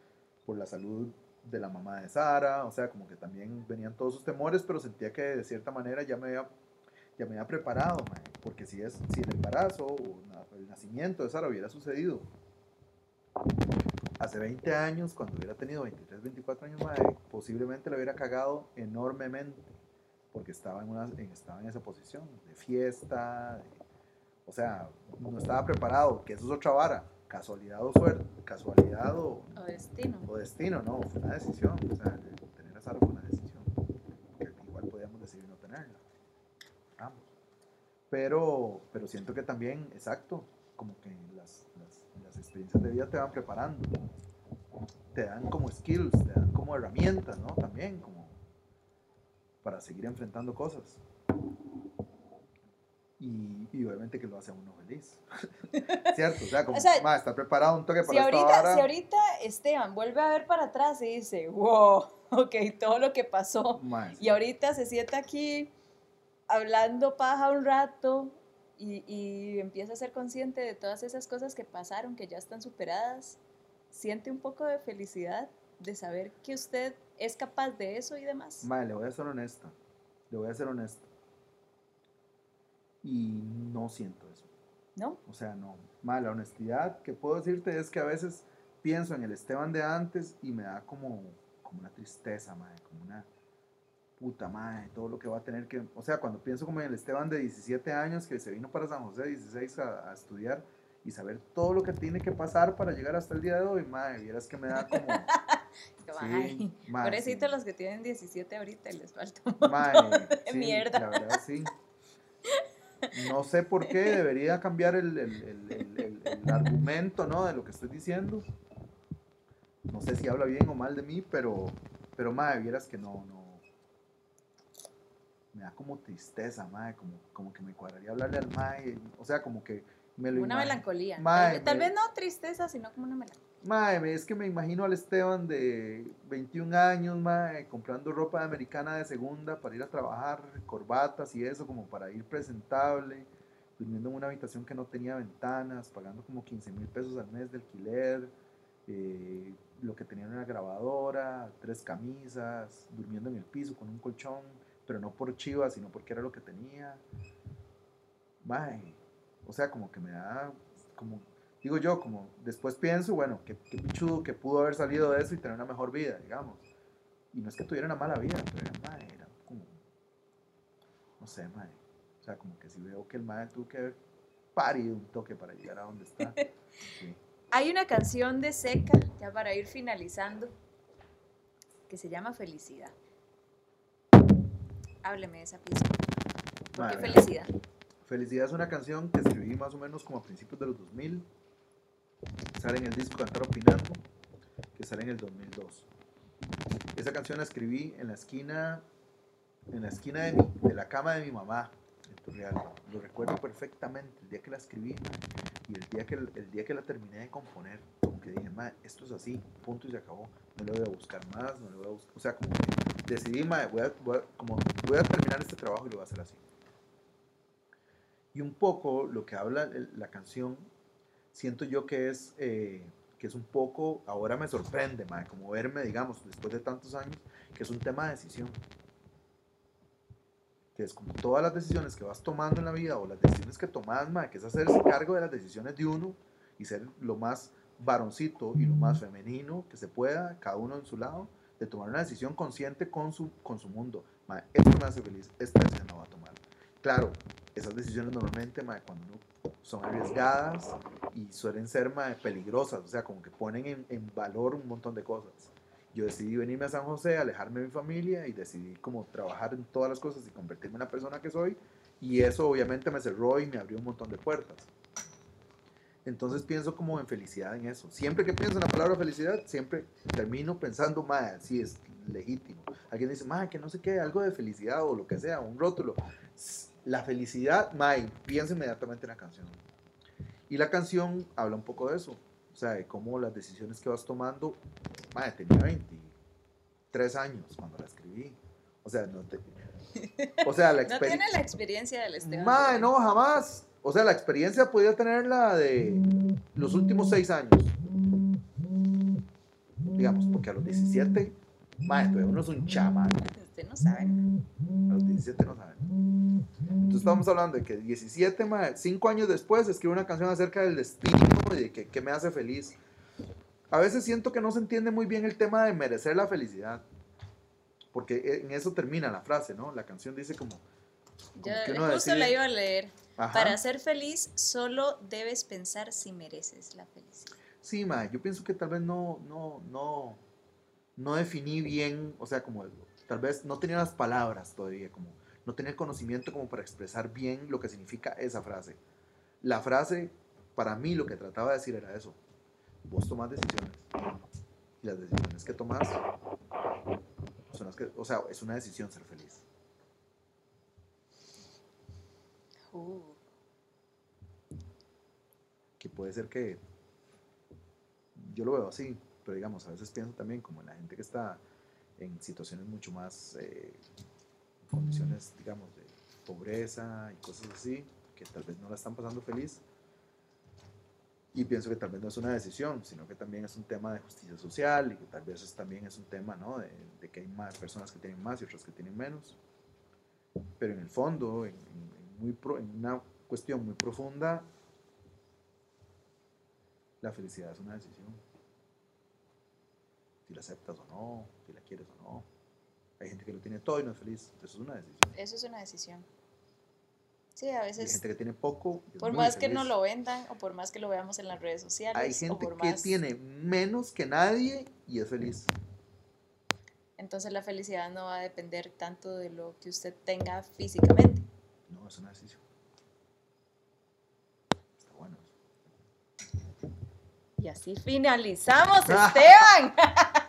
por la salud de la mamá de Sara, o sea, como que también venían todos sus temores, pero sentía que de cierta manera ya me había, ya me había preparado, porque si, es, si el embarazo o el nacimiento de Sara hubiera sucedido hace 20 años, cuando hubiera tenido 23, 24 años, mae, posiblemente le hubiera cagado enormemente, porque estaba en, una, estaba en esa posición de fiesta, o sea, no estaba preparado, que eso es otra vara, casualidad o suerte, casualidad o, O destino. o destino, no, fue una decisión, o sea, tener a Sara fue una decisión, que igual podíamos decidir no tenerla, ambos. Pero, pero siento que también, exacto, como que las, las, las experiencias de vida te van preparando, te dan como skills, te dan como herramientas, ¿no? También, como para seguir enfrentando cosas. Y, y obviamente que lo hace a uno feliz. ¿Cierto? O sea, como, O sea, "Ma, está preparado un toque Si para esta ahorita, vara". si ahorita Esteban vuelve a ver para atrás y dice, wow, ok, todo lo que pasó, Ma, y ahorita se sienta aquí hablando paja un rato y, y empieza a ser consciente de todas esas cosas que pasaron, que ya están superadas, siente un poco de felicidad de saber que usted es capaz de eso y demás. Mae, le voy a ser honesta. Le voy a ser honesta. Y no siento eso. ¿No? O sea, no. Mae, la honestidad que puedo decirte es que a veces pienso en el Esteban de antes y me da como, como una tristeza, mae, como una puta madre, todo lo que va a tener que. O sea, cuando pienso como en el Esteban de 17 años que se vino para San José 16 a, a estudiar y saber todo lo que tiene que pasar para llegar hasta el día de hoy, madre, vieras que me da como. Mae, Pobrecitos sí. los que tienen 17 ahorita y les falta un montón de sí, mierda. La verdad, sí. No sé por qué debería cambiar el, el- el- argumento ¿no? de lo que estoy diciendo. No sé si habla bien o mal de mí, pero, pero mae, vieras que no, no. Me da como tristeza, mae, como, como que me cuadraría hablarle al mae. O sea, como que me lo Una melancolía. Mae, tal, tal vez no tristeza, sino como una melancolía. Mae, es que me imagino al Esteban de 21 años, mae, comprando ropa americana de segunda para ir a trabajar, corbatas y eso, como para ir presentable, durmiendo en una habitación que no tenía ventanas, pagando como 15 mil pesos al mes de alquiler, eh, lo que tenía era una grabadora, tres camisas, durmiendo en el piso con un colchón, pero no por chivas, sino porque era lo que tenía. Mae, o sea, como que me da, como digo yo, como después pienso, bueno, qué, qué pichudo que pudo haber salido de eso y tener una mejor vida, digamos. Y no es que tuviera una mala vida, pero era, mae, era como, no sé, mae. O sea, como que si veo que el mae tuvo que haber parido un toque para llegar a donde está. Sí. Hay una canción de Seca, ya para ir finalizando, que se llama Felicidad. Hábleme de esa pieza. ¿Por qué Mae, felicidad? Felicidad es una canción que escribí más o menos como a principios de los 2000. Sale en el disco Cantar Opinando, que sale en el 2002. Esa canción la escribí en la esquina, en la esquina de, la cama de mi mamá, en Turrial. Lo recuerdo perfectamente, el día que la escribí y el día que, el día que la terminé de componer. Como que dije, ma, esto es así, punto y se acabó. No le voy a buscar más, no le voy a buscar. O sea, como que decidí, ma, voy a, como, voy a terminar este trabajo y lo voy a hacer así. Y un poco lo que habla la canción, siento yo que es, eh, que es un poco, ahora me sorprende, mae, como verme, digamos, después de tantos años, que es un tema de decisión. que es como todas las decisiones que vas tomando en la vida o las decisiones que tomas, mae, que es hacerse cargo de las decisiones de uno y ser lo más varoncito y lo más femenino que se pueda, cada uno en su lado, de tomar una decisión consciente con su, con su mundo. Mae, esto me hace feliz, esta decisión no va a tomar. Claro, esas decisiones normalmente, mae, cuando uno son arriesgadas y suelen ser mae, peligrosas, o sea, como que ponen en, en valor un montón de cosas. Yo decidí venirme a San José, alejarme de mi familia y decidí como trabajar en todas las cosas y convertirme en la persona que soy. Y eso obviamente me cerró y me abrió un montón de puertas. Entonces pienso como en felicidad en eso. Siempre que pienso en la palabra felicidad, siempre termino pensando, madre, sí es legítimo. Alguien dice, madre, que no sé qué, algo de felicidad o lo que sea, un rótulo. La felicidad, madre, pienso inmediatamente en la canción. Y la canción habla un poco de eso. O sea, de cómo las decisiones que vas tomando, madre, tenía 23 años cuando la escribí. O sea, no te... O sea, la No experiencia... tiene la experiencia del Esteban. Mae, no, jamás. O sea, la experiencia podía tenerla de los últimos seis años. Digamos, porque a los 17, mae, todavía uno es un chamán. Usted no sabe. A los 17 no saben. Entonces estamos hablando de que 17, mae, cinco años después escribo una canción acerca del destino y de que, que me hace feliz. A veces siento que no se entiende muy bien el tema de merecer la felicidad. Porque en eso termina la frase, ¿no? La canción dice como... como Yo que uno justo decide- la iba a leer. Ajá. Para ser feliz, solo debes pensar si mereces la felicidad. Sí, ma, yo pienso que tal vez no, no, no, no definí bien, o sea, como tal vez no tenía las palabras todavía, como no tenía el conocimiento como para expresar bien lo que significa esa frase. La frase, para mí, lo que trataba de decir era eso. Vos tomás decisiones. Y las decisiones que tomás son las que, o sea, es una decisión ser feliz. Uh, que puede ser que yo lo veo así, pero digamos, a veces pienso también como en la gente que está en situaciones mucho más, eh, condiciones, digamos, de pobreza y cosas así, que tal vez no la están pasando feliz. Y pienso que tal vez no es una decisión, sino que también es un tema de justicia social y que tal vez es, también es un tema ¿no? de, de que hay más personas que tienen más y otras que tienen menos. Pero en el fondo, en, en- muy pro- en una cuestión muy profunda, la felicidad es una decisión. Si la aceptas o no, si la quieres o no. Hay gente que lo tiene todo y no es feliz. Eso es una decisión. eso es una decisión. Sí, a Y hay veces, gente que tiene poco. por más que no lo vendan o por más que lo veamos en las redes sociales, Hay o gente por que más- tiene menos que nadie y es feliz. Entonces la felicidad no va a depender tanto de lo que usted tenga físicamente. No, es una decisión. Está bueno. Y así finalizamos, Esteban.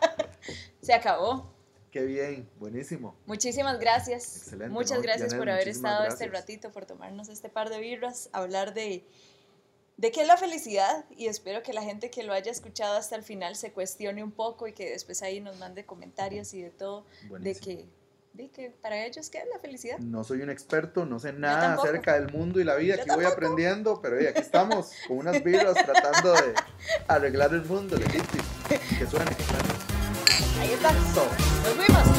Se acabó. Qué bien, buenísimo. Muchísimas gracias. Excelente, Muchas ¿no? gracias Janet, por haber estado este ratito, por tomarnos este par de birras, hablar de, de qué es la felicidad y espero que la gente que lo haya escuchado hasta el final se cuestione un poco y que después ahí nos mande comentarios y de todo, de que, de que para ellos qué es la felicidad. No soy un experto, no sé nada acerca del mundo y la vida. Yo Aquí voy aprendiendo, pero hey, aquí estamos con unas birras tratando de arreglar el mundo legítimo. Que suene, que suene. Ahí está. Nos vemos.